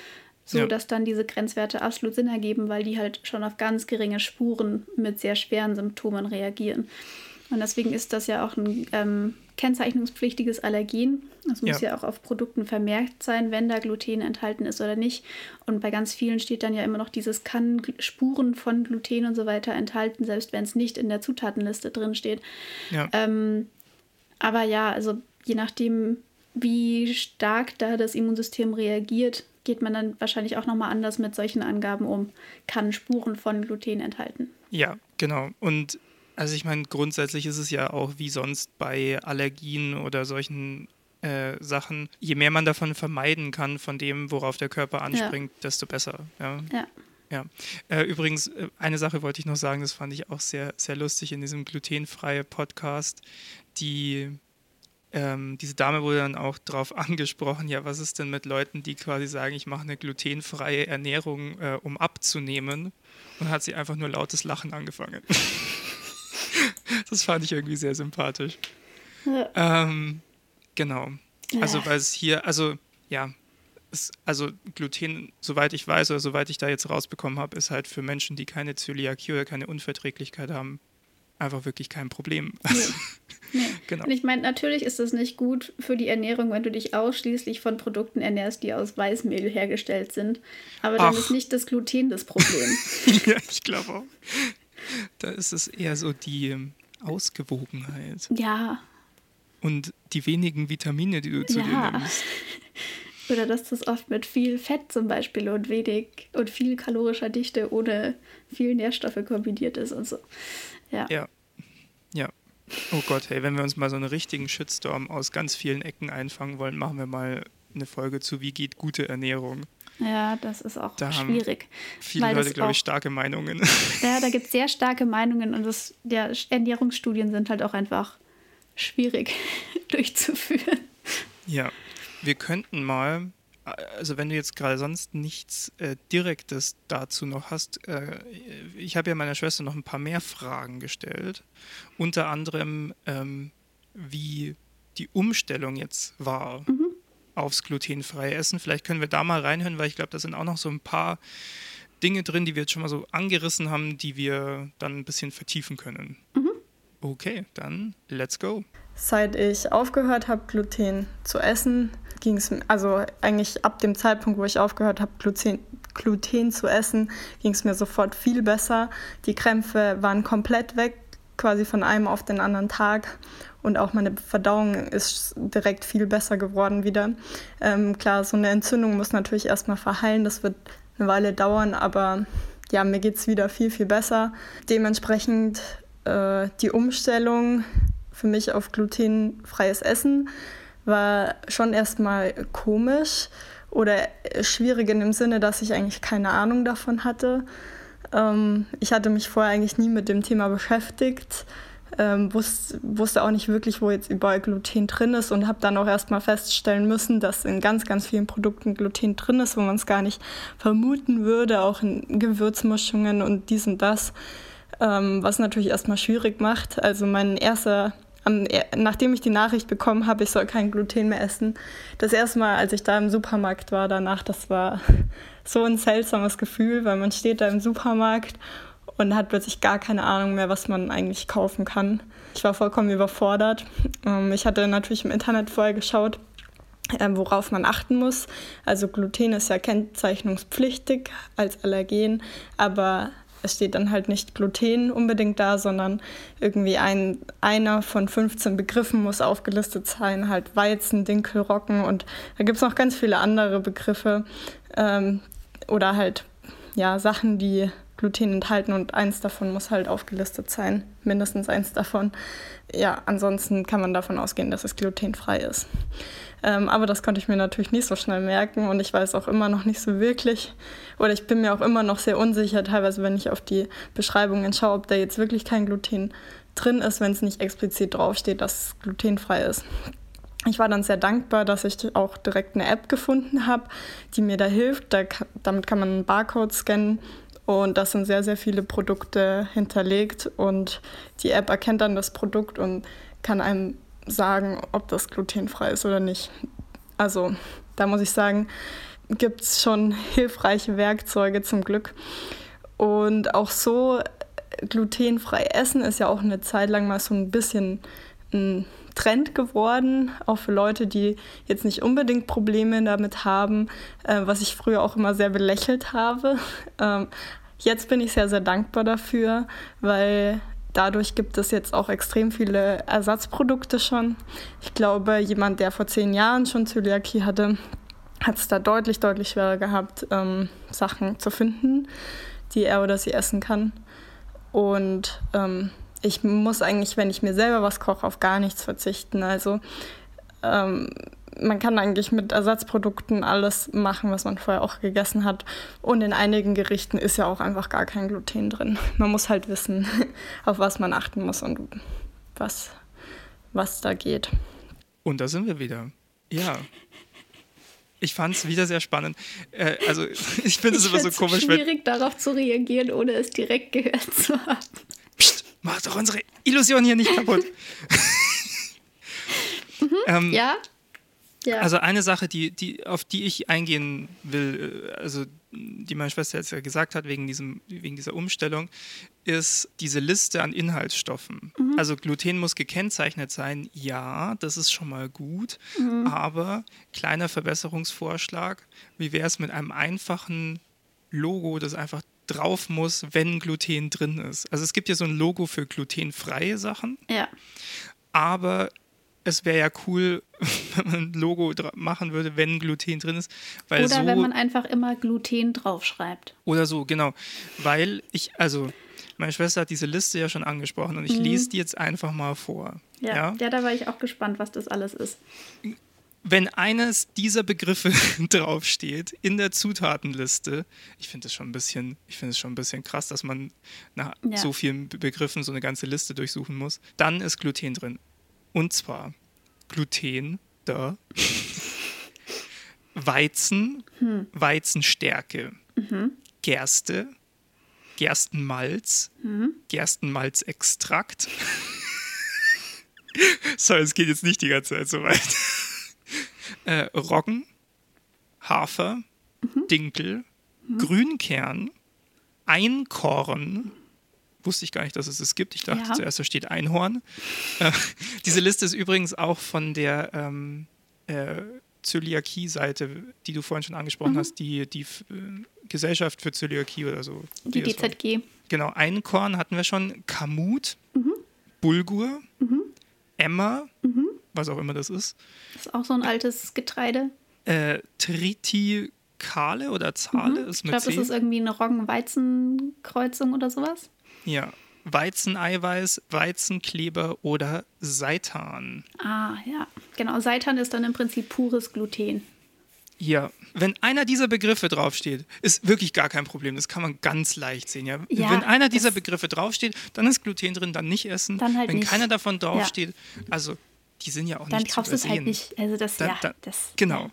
so ja. dass dann diese Grenzwerte absolut Sinn ergeben, weil die halt schon auf ganz geringe Spuren mit sehr schweren Symptomen reagieren. Und deswegen ist das ja auch ein ähm, kennzeichnungspflichtiges Allergen. Das muss ja. ja. auch auf Produkten vermerkt sein, wenn da Gluten enthalten ist oder nicht. Und bei ganz vielen steht dann ja immer noch dieses kann Spuren von Gluten und so weiter enthalten, selbst wenn es nicht in der Zutatenliste drin steht. Ja. Ähm, aber ja, also je nachdem, wie stark da das Immunsystem reagiert, geht man dann wahrscheinlich auch nochmal anders mit solchen Angaben um. Kann Spuren von Gluten enthalten. Ja, genau. Und also ich meine, grundsätzlich ist es ja auch wie sonst bei Allergien oder solchen äh, Sachen, je mehr man davon vermeiden kann, von dem, worauf der Körper anspringt, ja. desto besser. Ja. ja. Ja, äh, übrigens, äh, eine Sache wollte ich noch sagen, das fand ich auch sehr, sehr lustig in diesem glutenfreie Podcast. Die ähm, diese Dame wurde dann auch darauf angesprochen, ja, was ist denn mit Leuten, die quasi sagen, ich mache eine glutenfreie Ernährung, äh, um abzunehmen? Und hat sie einfach nur lautes Lachen angefangen. das fand ich irgendwie sehr sympathisch. Ja. Ähm, genau. Also, weil es hier, also, ja, es, also Gluten, soweit ich weiß oder soweit ich da jetzt rausbekommen habe, ist halt für Menschen, die keine Zöliakie oder keine Unverträglichkeit haben, einfach wirklich kein Problem. Nee. Nee. genau. Und ich meine, natürlich ist es nicht gut für die Ernährung, wenn du dich ausschließlich von Produkten ernährst, die aus Weißmehl hergestellt sind. Aber dann Ach. ist nicht das Gluten das Problem. ja, ich glaube auch. Da ist es eher so die ähm, Ausgewogenheit. Ja. Und die wenigen Vitamine, die du zu ja. dir nimmst. Oder dass das oft mit viel Fett zum Beispiel und wenig und viel kalorischer Dichte ohne viel Nährstoffe kombiniert ist und so. Ja. Ja. Ja. Oh Gott, hey, wenn wir uns mal so einen richtigen Shitstorm aus ganz vielen Ecken einfangen wollen, machen wir mal eine Folge zu Wie geht gute Ernährung. Ja, das ist auch da schwierig. viele Leute, glaube ich, starke Meinungen. Ja, da gibt es sehr starke Meinungen und das, ja, Ernährungsstudien sind halt auch einfach schwierig durchzuführen. Ja, wir könnten mal also wenn du jetzt gerade sonst nichts äh, Direktes dazu noch hast, äh, ich habe ja meiner Schwester noch ein paar mehr Fragen gestellt. Unter anderem, ähm, wie die Umstellung jetzt war mhm. aufs glutenfreie Essen. Vielleicht können wir da mal reinhören, weil ich glaube, da sind auch noch so ein paar Dinge drin, die wir jetzt schon mal so angerissen haben, die wir dann ein bisschen vertiefen können. Mhm. Okay, dann let's go. Seit ich aufgehört habe, Gluten zu essen, ging es, also eigentlich ab dem Zeitpunkt, wo ich aufgehört habe, Gluten, Gluten zu essen, ging es mir sofort viel besser. Die Krämpfe waren komplett weg, quasi von einem auf den anderen Tag. Und auch meine Verdauung ist direkt viel besser geworden wieder. Ähm, klar, so eine Entzündung muss natürlich erstmal verheilen. Das wird eine Weile dauern, aber ja, mir geht es wieder viel, viel besser. Dementsprechend äh, die Umstellung für mich auf glutenfreies Essen war schon erstmal komisch oder schwierig in dem Sinne, dass ich eigentlich keine Ahnung davon hatte. Ähm, ich hatte mich vorher eigentlich nie mit dem Thema beschäftigt, ähm, wusste, wusste auch nicht wirklich, wo jetzt überall Gluten drin ist und habe dann auch erstmal feststellen müssen, dass in ganz, ganz vielen Produkten Gluten drin ist, wo man es gar nicht vermuten würde, auch in Gewürzmischungen und dies und das, ähm, was natürlich erstmal schwierig macht. Also mein erster nachdem ich die Nachricht bekommen habe, ich soll kein Gluten mehr essen, das erste Mal, als ich da im Supermarkt war danach, das war so ein seltsames Gefühl, weil man steht da im Supermarkt und hat plötzlich gar keine Ahnung mehr, was man eigentlich kaufen kann. Ich war vollkommen überfordert. Ähm, ich hatte natürlich im Internet vorher geschaut, ähm, worauf man achten muss. Also Gluten ist ja kennzeichnungspflichtig als Allergen, aber es steht dann halt nicht Gluten unbedingt da, sondern irgendwie ein, einer von 15 Begriffen muss aufgelistet sein, halt Weizen, Dinkel, Roggen und da gibt es noch ganz viele andere Begriffe ähm, oder halt ja, Sachen, die Gluten enthalten und eins davon muss halt aufgelistet sein, mindestens eins davon. Ja, ansonsten kann man davon ausgehen, dass es glutenfrei ist. Ähm, aber das konnte ich mir natürlich nicht so schnell merken und ich weiß auch immer noch nicht so wirklich, oder ich bin mir auch immer noch sehr unsicher, teilweise, wenn ich auf die Beschreibungen schaue, ob da jetzt wirklich kein Gluten drin ist, wenn es nicht explizit draufsteht, dass es glutenfrei ist. Ich war dann sehr dankbar, dass ich auch direkt eine App gefunden habe, die mir da hilft. Da, damit kann man einen Barcode scannen und da sind sehr, sehr viele Produkte hinterlegt und die App erkennt dann das Produkt und kann einem sagen, ob das glutenfrei ist oder nicht. Also da muss ich sagen, gibt es schon hilfreiche Werkzeuge zum Glück. Und auch so glutenfrei essen ist ja auch eine Zeit lang mal so ein bisschen ein Trend geworden, auch für Leute, die jetzt nicht unbedingt Probleme damit haben, äh, was ich früher auch immer sehr belächelt habe. Ähm, jetzt bin ich sehr, sehr dankbar dafür, weil Dadurch gibt es jetzt auch extrem viele Ersatzprodukte schon. Ich glaube, jemand, der vor zehn Jahren schon Zöliakie hatte, hat es da deutlich, deutlich schwerer gehabt, ähm, Sachen zu finden, die er oder sie essen kann. Und ähm, ich muss eigentlich, wenn ich mir selber was koche, auf gar nichts verzichten. Also ähm, man kann eigentlich mit Ersatzprodukten alles machen, was man vorher auch gegessen hat. Und in einigen Gerichten ist ja auch einfach gar kein Gluten drin. Man muss halt wissen, auf was man achten muss und was, was da geht. Und da sind wir wieder. Ja. Ich fand es wieder sehr spannend. Äh, also ich finde es immer so komisch. Es schwierig, darauf zu reagieren, ohne es direkt gehört zu haben. Mach doch unsere Illusion hier nicht kaputt. mhm, ähm, ja, ja. Also eine Sache, die, die, auf die ich eingehen will, äh, also die meine Schwester jetzt ja gesagt hat, wegen, diesem, wegen dieser Umstellung, ist diese Liste an Inhaltsstoffen. Mhm. Also Gluten muss gekennzeichnet sein, ja, das ist schon mal gut, mhm. aber kleiner Verbesserungsvorschlag, wie wäre es mit einem einfachen Logo, das einfach drauf muss, wenn Gluten drin ist. Also es gibt ja so ein Logo für glutenfreie Sachen. Ja. Aber es wäre ja cool, wenn man ein Logo machen würde, wenn Gluten drin ist. oder so, wenn man einfach immer Gluten draufschreibt. Oder so, genau. Weil ich, also, meine Schwester hat diese Liste ja schon angesprochen und ich mhm. lese die jetzt einfach mal vor. Ja, ja? ja, da war ich auch gespannt, was das alles ist. Wenn eines dieser Begriffe draufsteht in der Zutatenliste, ich finde es schon ein bisschen, ich finde es schon ein bisschen krass, dass man nach ja. so vielen Begriffen so eine ganze Liste durchsuchen muss, dann ist Gluten drin. Und zwar Gluten, da. Weizen, hm. Weizenstärke, mhm. Gerste, Gerstenmalz, mhm. Gerstenmalzextrakt. so, es geht jetzt nicht die ganze Zeit so weit. Äh, Roggen, Hafer, mhm. Dinkel, mhm. Grünkern, Einkorn, wusste ich gar nicht, dass es es gibt. Ich dachte ja. zuerst, da steht Einhorn. Äh, diese Liste ist übrigens auch von der ähm, äh, Zöliakie-Seite, die du vorhin schon angesprochen Mhm. hast, die, die äh, Gesellschaft für Zöliakie oder so. Die das. DZG. Genau, Einkorn hatten wir schon, Kamut, Bulgur, Emmer, was auch immer das ist, Das ist auch so ein altes Getreide. äh, Tritikale oder Zale ist Mhm. Ich mit glaube, das ist irgendwie eine Roggen-Weizen-Kreuzung oder sowas. ja, Weizeneiweiß, Weizenkleber oder Seitan. Ah, ja. Genau. Seitan ist dann im Prinzip pures Gluten. Ja, wenn einer dieser Begriffe draufsteht, ist wirklich gar kein Problem. Das kann man ganz leicht sehen. Ja? Ja, wenn einer dieser Begriffe draufsteht, dann ist Gluten drin, dann nicht essen. Dann halt wenn nicht. keiner davon draufsteht, also die sind ja auch Dann nicht kaufst du zu es halt nicht. Also das, Dann- ja, dann- das. Genau.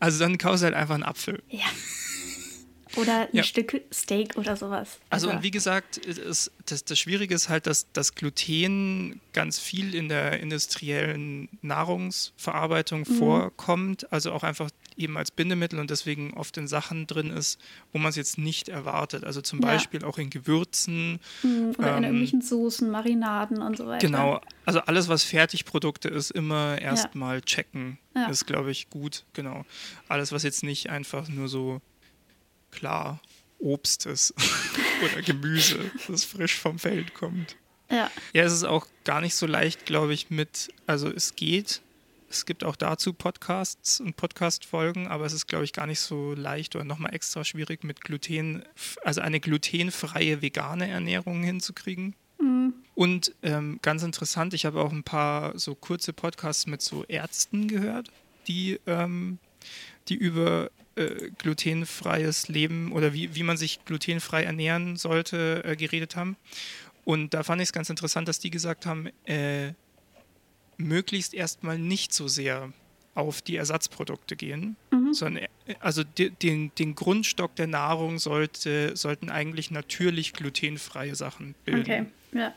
Also dann kaufst du halt einfach einen Apfel. Ja. Oder ein Ja. Stück Steak oder sowas. Also und wie gesagt, ist, das, das Schwierige ist halt, dass das Gluten ganz viel in der industriellen Nahrungsverarbeitung Mhm. vorkommt, also auch einfach eben als Bindemittel und deswegen oft in Sachen drin ist, wo man es jetzt nicht erwartet. Also zum Ja. Beispiel auch in Gewürzen. Mm, Oder in ähm, irgendwelchen Soßen, Marinaden und so weiter. Genau, also alles, was Fertigprodukte ist, immer erstmal checken. Ja. Ist, glaube ich, gut. Genau. Alles, was jetzt nicht einfach nur so klar Obst ist oder Gemüse, das frisch vom Feld kommt. Ja. Ja, es ist auch gar nicht so leicht, glaube ich, mit, also es geht. Es gibt auch dazu Podcasts und Podcast-Folgen, aber es ist, glaube ich, gar nicht so leicht oder nochmal extra schwierig, mit Gluten, also eine glutenfreie vegane Ernährung hinzukriegen. Und ähm, ganz interessant, ich habe auch ein paar so kurze Podcasts mit so Ärzten gehört, die, ähm, die über äh, glutenfreies Leben oder wie, wie man sich glutenfrei ernähren sollte, äh, geredet haben. Und da fand ich es ganz interessant, dass die gesagt haben, äh, möglichst erstmal nicht so sehr auf die Ersatzprodukte gehen, sondern äh, also de, den, den Grundstock der Nahrung sollte, sollten eigentlich natürlich glutenfreie Sachen bilden. Okay. Ja.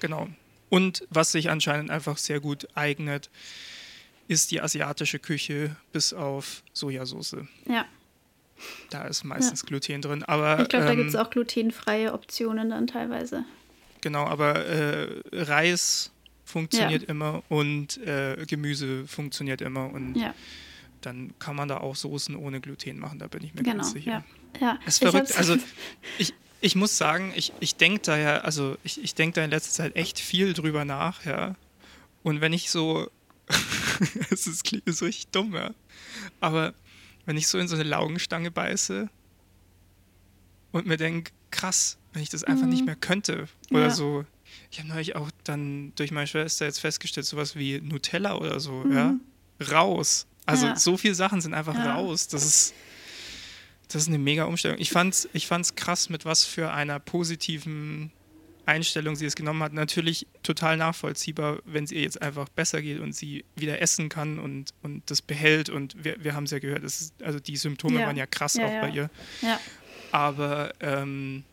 Genau. Und was sich anscheinend einfach sehr gut eignet, ist die asiatische Küche bis auf Sojasauce. Ja. Da ist meistens Gluten drin. Aber Ich glaube, da ähm, gibt es auch glutenfreie Optionen dann teilweise. genau, aber äh, Reis funktioniert Ja. immer und äh, Gemüse funktioniert immer und Ja, dann kann man da auch Soßen ohne Gluten machen, da bin ich mir genau. ganz sicher. Ja. ja. Es ist Ich verrückt. hab's- Also ich, ich muss sagen, ich, ich denke da ja, also ich, ich denke da in letzter Zeit echt viel drüber nach, ja. Und wenn ich so, es ist so richtig dumm, ja. Aber wenn ich so in so eine Laugenstange beiße und mir denke, krass, wenn ich das einfach nicht mehr könnte. Oder Ja. so, ich habe neulich auch dann durch meine Schwester jetzt festgestellt, sowas wie Nutella oder so, ja. Raus. Also Ja. so viele Sachen sind einfach Ja. raus. Das ist. Das ist eine mega Umstellung. Ich fand's, ich fand's krass, mit was für einer positiven Einstellung sie es genommen hat. Natürlich total nachvollziehbar, wenn es ihr jetzt einfach besser geht und sie wieder essen kann und, und das behält. Und wir, wir haben es ja gehört, ist, also die Symptome Ja. waren ja krass auch bei ihr. Aber ähm,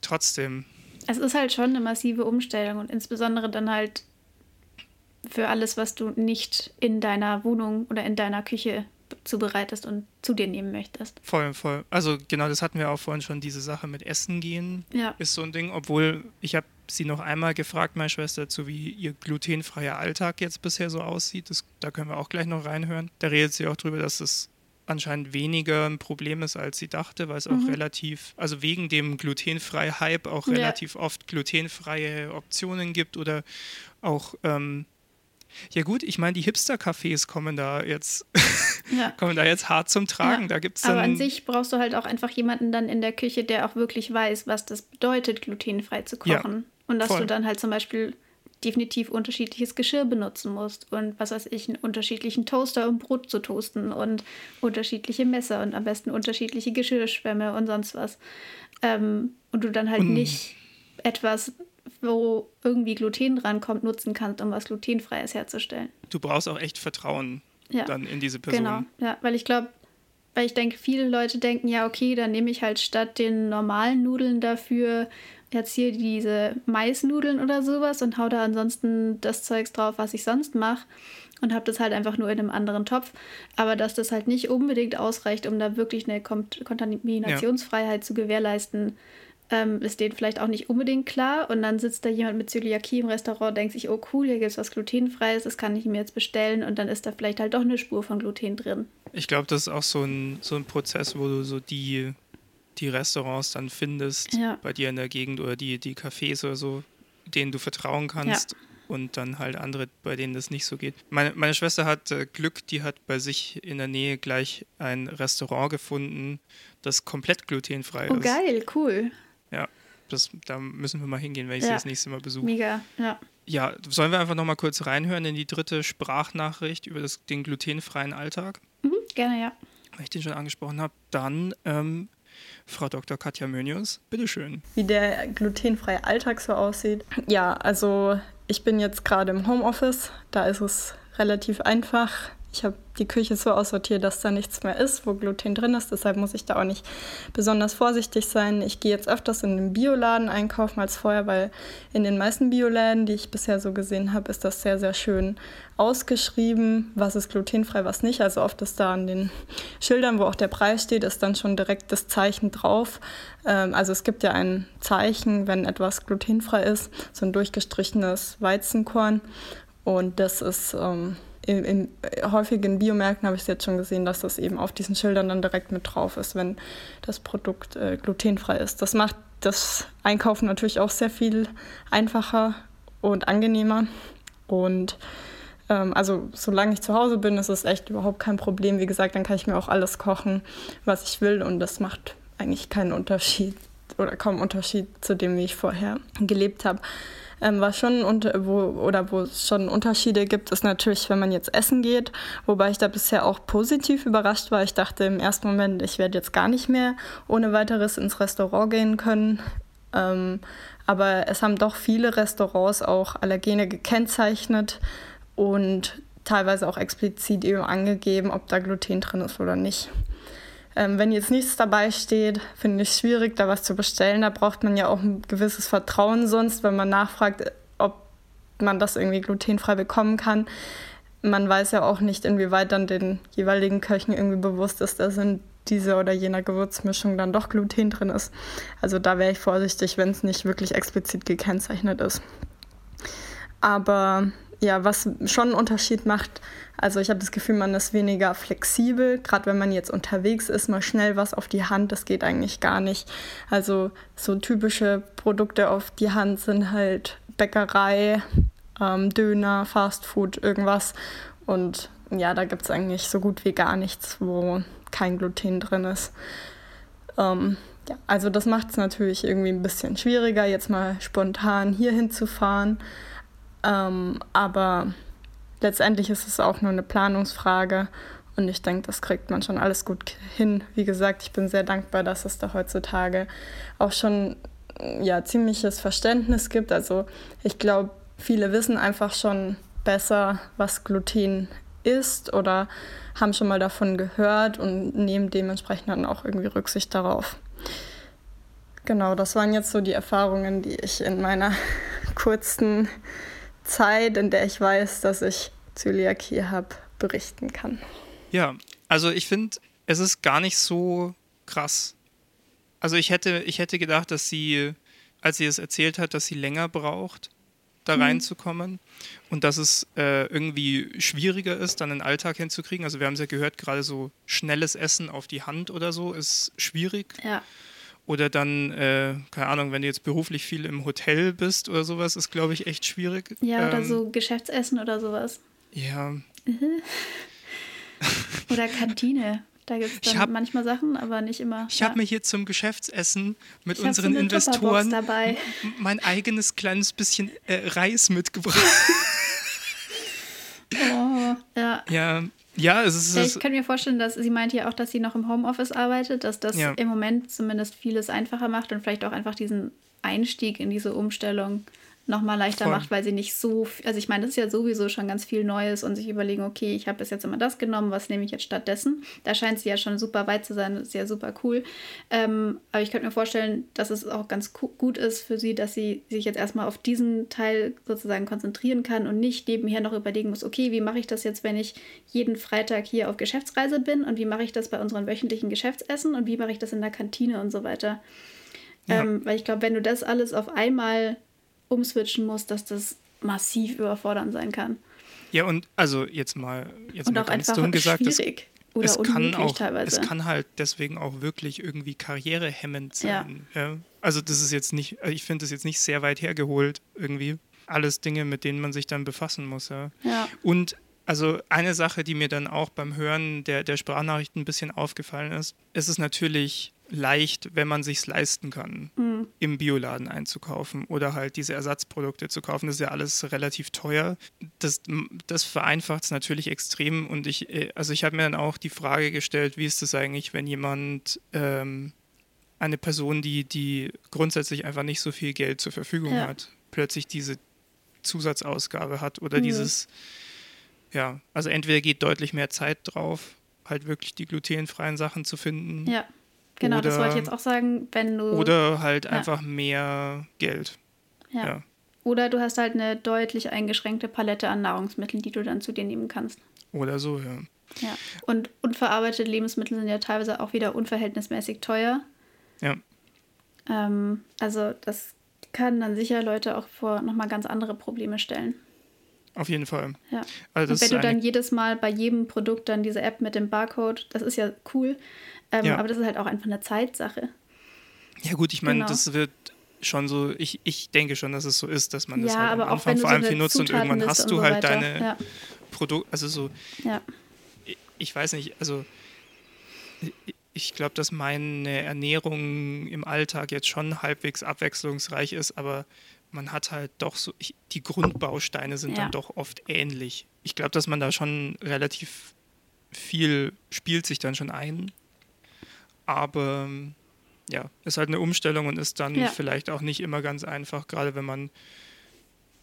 trotzdem, Es ist halt schon eine massive Umstellung und insbesondere dann halt für alles, was du nicht in deiner Wohnung oder in deiner Küche zubereitest und zu dir nehmen möchtest. voll, voll. Also genau, das hatten wir auch vorhin schon, diese Sache mit Essen gehen Ja. ist so ein Ding, obwohl ich habe sie noch einmal gefragt, meine Schwester, dazu, wie ihr glutenfreier Alltag jetzt bisher so aussieht. Das, da können wir auch gleich noch reinhören. Da redet sie auch drüber, dass es anscheinend weniger ein Problem ist, als sie dachte, weil es auch relativ, also wegen dem glutenfrei Hype auch Ja. relativ oft glutenfreie Optionen gibt oder auch ähm, ja gut, ich meine, die Hipster-Cafés kommen da jetzt ja. kommen da jetzt hart zum Tragen. Ja, Da gibt's Aber an sich brauchst du halt auch einfach jemanden dann in der Küche, der auch wirklich weiß, was das bedeutet, glutenfrei zu kochen. und dass voll. du dann halt zum Beispiel definitiv unterschiedliches Geschirr benutzen musst und was weiß ich, einen unterschiedlichen Toaster, um Brot zu toasten und unterschiedliche Messer und am besten unterschiedliche Geschirrschwämme und sonst was. Ähm, und du dann halt Und- nicht etwas, wo irgendwie Gluten drankommt, nutzen kannst, um was Glutenfreies herzustellen. du brauchst auch echt Vertrauen Ja. dann in diese Person. Genau, ja, weil ich glaube, weil ich denke, viele Leute denken, ja, okay, dann nehme ich halt statt den normalen Nudeln dafür jetzt hier diese Maisnudeln oder sowas und hau da ansonsten das Zeugs drauf, was ich sonst mache und habe das halt einfach nur in einem anderen Topf. Aber dass das halt nicht unbedingt ausreicht, um da wirklich eine Kom- Kontaminationsfreiheit zu gewährleisten, ähm, ist denen vielleicht auch nicht unbedingt klar. Und dann sitzt da jemand mit Zöliakie im Restaurant, denkt sich, oh cool, hier gibt es was glutenfreies, das kann ich mir jetzt bestellen. Und dann ist da vielleicht halt doch eine Spur von Gluten drin. Ich glaube, das ist auch so ein, so ein Prozess, wo du so die, die Restaurants dann findest Ja. bei dir in der Gegend oder die, die Cafés oder so, denen du vertrauen kannst. Und dann halt andere, bei denen das nicht so geht. Meine, meine Schwester hat äh, Glück, die hat bei sich in der Nähe gleich ein Restaurant gefunden, das komplett glutenfrei Oh ist. geil, cool. Ja, das, da müssen wir mal hingehen, wenn ich Ja. sie das nächste Mal besuche. Mega, ja. Ja, sollen wir einfach nochmal kurz reinhören in die dritte Sprachnachricht über das, den glutenfreien Alltag, Mhm, gerne, ja. weil ich den schon angesprochen habe. Dann ähm, Frau Dr. Katja Mönius, bitteschön. wie der glutenfreie Alltag so aussieht. Ja, also ich bin jetzt gerade im Homeoffice, da ist es relativ einfach. Ich habe die Küche so aussortiert, dass da nichts mehr ist, wo Gluten drin ist. Deshalb muss ich da auch nicht besonders vorsichtig sein. Ich gehe jetzt öfters in den Bioladen einkaufen als vorher, weil in den meisten Bioläden, die ich bisher so gesehen habe, ist das sehr, sehr schön ausgeschrieben, was ist glutenfrei, was nicht. Also oft ist da an den Schildern, wo auch der Preis steht, ist dann schon direkt das Zeichen drauf. Ähm, also es gibt ja ein Zeichen, wenn etwas glutenfrei ist, so ein durchgestrichenes Weizenkorn. Und das ist ähm, in, in häufigen Biomärkten habe ich es jetzt schon gesehen, dass das eben auf diesen Schildern dann direkt mit drauf ist, wenn das Produkt äh, glutenfrei ist. Das macht das Einkaufen natürlich auch sehr viel einfacher und angenehmer. Und ähm, also solange ich zu Hause bin, ist es echt überhaupt kein Problem. Wie gesagt, dann kann ich mir auch alles kochen, was ich will. Und das macht eigentlich keinen Unterschied oder kaum Unterschied zu dem, wie ich vorher gelebt habe. Ähm, was schon unter, wo, oder wo es schon Unterschiede gibt, ist natürlich, wenn man jetzt essen geht, wobei ich da bisher auch positiv überrascht war. Ich dachte im ersten Moment, ich werde jetzt gar nicht mehr ohne weiteres ins Restaurant gehen können. Ähm, aber es haben doch viele Restaurants auch Allergene gekennzeichnet und teilweise auch explizit eben angegeben, ob da Gluten drin ist oder nicht. Ähm, wenn jetzt nichts dabei steht, finde ich es schwierig, da was zu bestellen. Da braucht man ja auch ein gewisses Vertrauen sonst, wenn man nachfragt, ob man das irgendwie glutenfrei bekommen kann. Man weiß ja auch nicht, inwieweit dann den jeweiligen Köchen irgendwie bewusst ist, dass in dieser oder jener Gewürzmischung dann doch Gluten drin ist. Also da wäre ich vorsichtig, wenn es nicht wirklich explizit gekennzeichnet ist. Aber ja, was schon einen Unterschied macht, also ich habe das Gefühl, man ist weniger flexibel, gerade wenn man jetzt unterwegs ist, mal schnell was auf die Hand, das geht eigentlich gar nicht. Also so typische Produkte auf die Hand sind halt Bäckerei, ähm, Döner, Fastfood, irgendwas. Und ja, da gibt es eigentlich so gut wie gar nichts, wo kein Gluten drin ist. Ähm, ja, also das macht es natürlich irgendwie ein bisschen schwieriger, jetzt mal spontan hier hinzufahren. Ähm, aber letztendlich ist es auch nur eine Planungsfrage und ich denke, das kriegt man schon alles gut hin. Wie gesagt, ich bin sehr dankbar, dass es da heutzutage auch schon ja, ziemliches Verständnis gibt. Also ich glaube, viele wissen einfach schon besser, was Gluten ist oder haben schon mal davon gehört und nehmen dementsprechend dann auch irgendwie Rücksicht darauf. Genau, das waren jetzt so die Erfahrungen, die ich in meiner kurzen Zeit, in der ich weiß, dass ich Zöliakie habe, berichten kann. Ja, also ich finde, es ist gar nicht so krass. Also ich hätte, ich hätte gedacht, dass sie, als sie es erzählt hat, dass sie länger braucht, da Mhm. reinzukommen und dass es äh, irgendwie schwieriger ist, dann den Alltag hinzukriegen. Also wir haben es ja gehört, gerade so schnelles Essen auf die Hand oder so ist schwierig. Ja, Oder dann, äh, keine Ahnung, wenn du jetzt beruflich viel im Hotel bist oder sowas, ist, glaube ich, echt schwierig. ja oder Ähm, so Geschäftsessen oder sowas. Ja, Oder Kantine. Da gibt es Ich dann hab- manchmal Sachen, aber nicht immer. ich ja. habe mir hier zum Geschäftsessen mit Ich so unseren Tupperbox Investoren mein eigenes kleines bisschen äh, Reis mitgebracht. Oh, ja. ja, ja, es ist. Ich kann mir vorstellen, dass sie meinte ja auch, dass sie noch im Homeoffice arbeitet, dass das Ja. im Moment zumindest vieles einfacher macht und vielleicht auch einfach diesen Einstieg in diese Umstellung nochmal leichter Voll. macht, weil sie nicht so, also ich meine, das ist ja sowieso schon ganz viel Neues und sich überlegen, okay, ich habe bis jetzt immer das genommen, was nehme ich jetzt stattdessen? Da scheint sie ja schon super weit zu sein, das ist ja super cool. Ähm, aber ich könnte mir vorstellen, dass es auch ganz gu- gut ist für sie, dass sie sich jetzt erstmal auf diesen Teil sozusagen konzentrieren kann und nicht nebenher noch überlegen muss, okay, wie mache ich das jetzt, wenn ich jeden Freitag hier auf Geschäftsreise bin und wie mache ich das bei unseren wöchentlichen Geschäftsessen und wie mache ich das in der Kantine und so weiter. Ja. Ähm, weil ich glaube, wenn du das alles auf einmal umswitchen musst, dass das massiv überfordernd sein kann. Ja, und also jetzt mal, jetzt und mal auch ganz einfach dumm gesagt, schwierig oder es kann auch, teilweise. Es kann halt deswegen auch wirklich irgendwie karrierehemmend sein. Ja. ja. Also das ist jetzt nicht, ich finde das jetzt nicht sehr weit hergeholt irgendwie. Alles Dinge, mit denen man sich dann befassen muss. Ja. ja. Und also eine Sache, die mir dann auch beim Hören der, der Sprachnachrichten ein bisschen aufgefallen ist, es ist natürlich leicht, wenn man sich leisten kann, mhm. im Bioladen einzukaufen oder halt diese Ersatzprodukte zu kaufen. Das ist ja alles relativ teuer. Das, das vereinfacht es natürlich extrem. Und ich, äh, also ich habe mir dann auch die Frage gestellt, wie ist das eigentlich, wenn jemand ähm, eine Person, die, die grundsätzlich einfach nicht so viel Geld zur Verfügung ja. hat, plötzlich diese Zusatzausgabe hat oder mhm. dieses, ja, also entweder geht deutlich mehr Zeit drauf, halt wirklich die glutenfreien Sachen zu finden. Ja Genau, oder, das wollte ich jetzt auch sagen, wenn du. Oder halt ja. einfach mehr Geld. Ja. ja. Oder du hast halt eine deutlich eingeschränkte Palette an Nahrungsmitteln, die du dann zu dir nehmen kannst. Oder so, ja. Ja. Und unverarbeitete Lebensmittel sind ja teilweise auch wieder unverhältnismäßig teuer. Ja. Ähm, also das kann dann sicher Leute auch vor nochmal ganz andere Probleme stellen. Auf jeden Fall. Ja. Also und wenn du dann jedes Mal bei jedem Produkt dann diese App mit dem Barcode, das ist ja cool, ähm, ja. Aber das ist halt auch einfach eine Zeitsache. Ja, gut, ich meine, genau. das wird schon so, ich, ich denke schon, dass es so ist, dass man ja, das halt am Anfang vor allem so viel nutzt und irgendwann hast du so halt weiter. deine ja. Produkte, also so, ja. ich, ich weiß nicht, also ich glaube, dass meine Ernährung im Alltag jetzt schon halbwegs abwechslungsreich ist, aber man hat halt doch so, ich, die Grundbausteine sind ja. dann doch oft ähnlich. Ich glaube, dass man da schon relativ viel spielt sich dann schon ein aber ja, ist halt eine Umstellung und ist dann ja. vielleicht auch nicht immer ganz einfach, gerade wenn man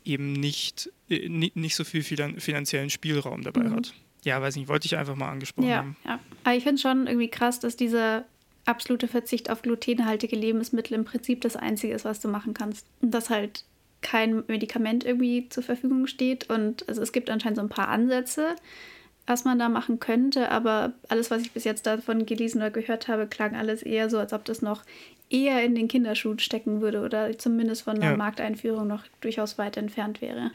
eben nicht, äh, nicht so viel finanziellen Spielraum dabei mhm. hat. Ja, weiß nicht, wollte ich einfach mal angesprochen ja, haben. Ja, aber ich finde es schon irgendwie krass, dass dieser absolute Verzicht auf glutenhaltige Lebensmittel im Prinzip das Einzige ist, was du machen kannst. Und dass halt kein Medikament irgendwie zur Verfügung steht. Und also es gibt anscheinend so ein paar Ansätze, was man da machen könnte, aber alles, was ich bis jetzt davon gelesen oder gehört habe, klang alles eher so, als ob das noch eher in den Kinderschuhen stecken würde oder zumindest von der ja. Markteinführung noch durchaus weit entfernt wäre.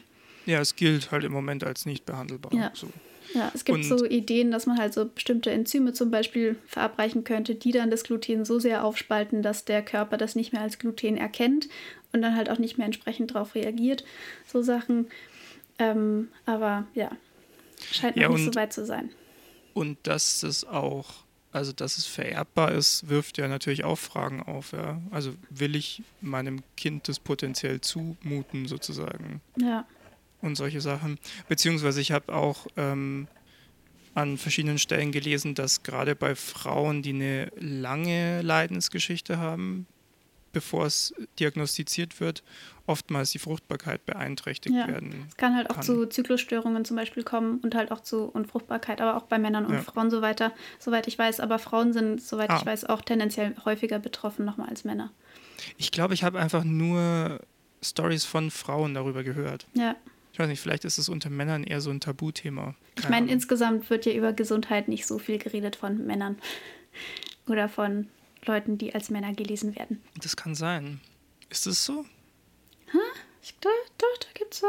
Ja, es gilt halt im Moment als nicht behandelbar. Ja. So. Ja, es gibt Und so Ideen, dass man halt so bestimmte Enzyme zum Beispiel verabreichen könnte, die dann das Gluten so sehr aufspalten, dass der Körper das nicht mehr als Gluten erkennt und dann halt auch nicht mehr entsprechend darauf reagiert. So Sachen. Ähm, aber ja, Scheint ja, noch nicht so weit zu sein. Und dass es auch, also dass es vererbbar ist, wirft ja natürlich auch Fragen auf. Ja? Also will ich meinem Kind das potenziell zumuten, sozusagen? Ja. Und solche Sachen. Beziehungsweise ich habe auch ähm, an verschiedenen Stellen gelesen, dass gerade bei Frauen, die eine lange Leidensgeschichte haben, bevor es diagnostiziert wird, oftmals die Fruchtbarkeit beeinträchtigt ja. werden. Es kann halt auch kann. zu Zyklusstörungen zum Beispiel kommen und halt auch zu Unfruchtbarkeit, aber auch bei Männern und ja. Frauen so weiter, soweit ich weiß. Aber Frauen sind, soweit ah. ich weiß, auch tendenziell häufiger betroffen nochmal als Männer. Ich glaube, ich habe einfach nur Stories von Frauen darüber gehört. Ja. Ich weiß nicht, vielleicht ist es unter Männern eher so ein Tabuthema. ich meine, insgesamt wird ja über Gesundheit nicht so viel geredet von Männern oder von Leuten, die als Männer gelesen werden. Das kann sein. Ist es so? Ha? Ich glaube, doch, da gibt es so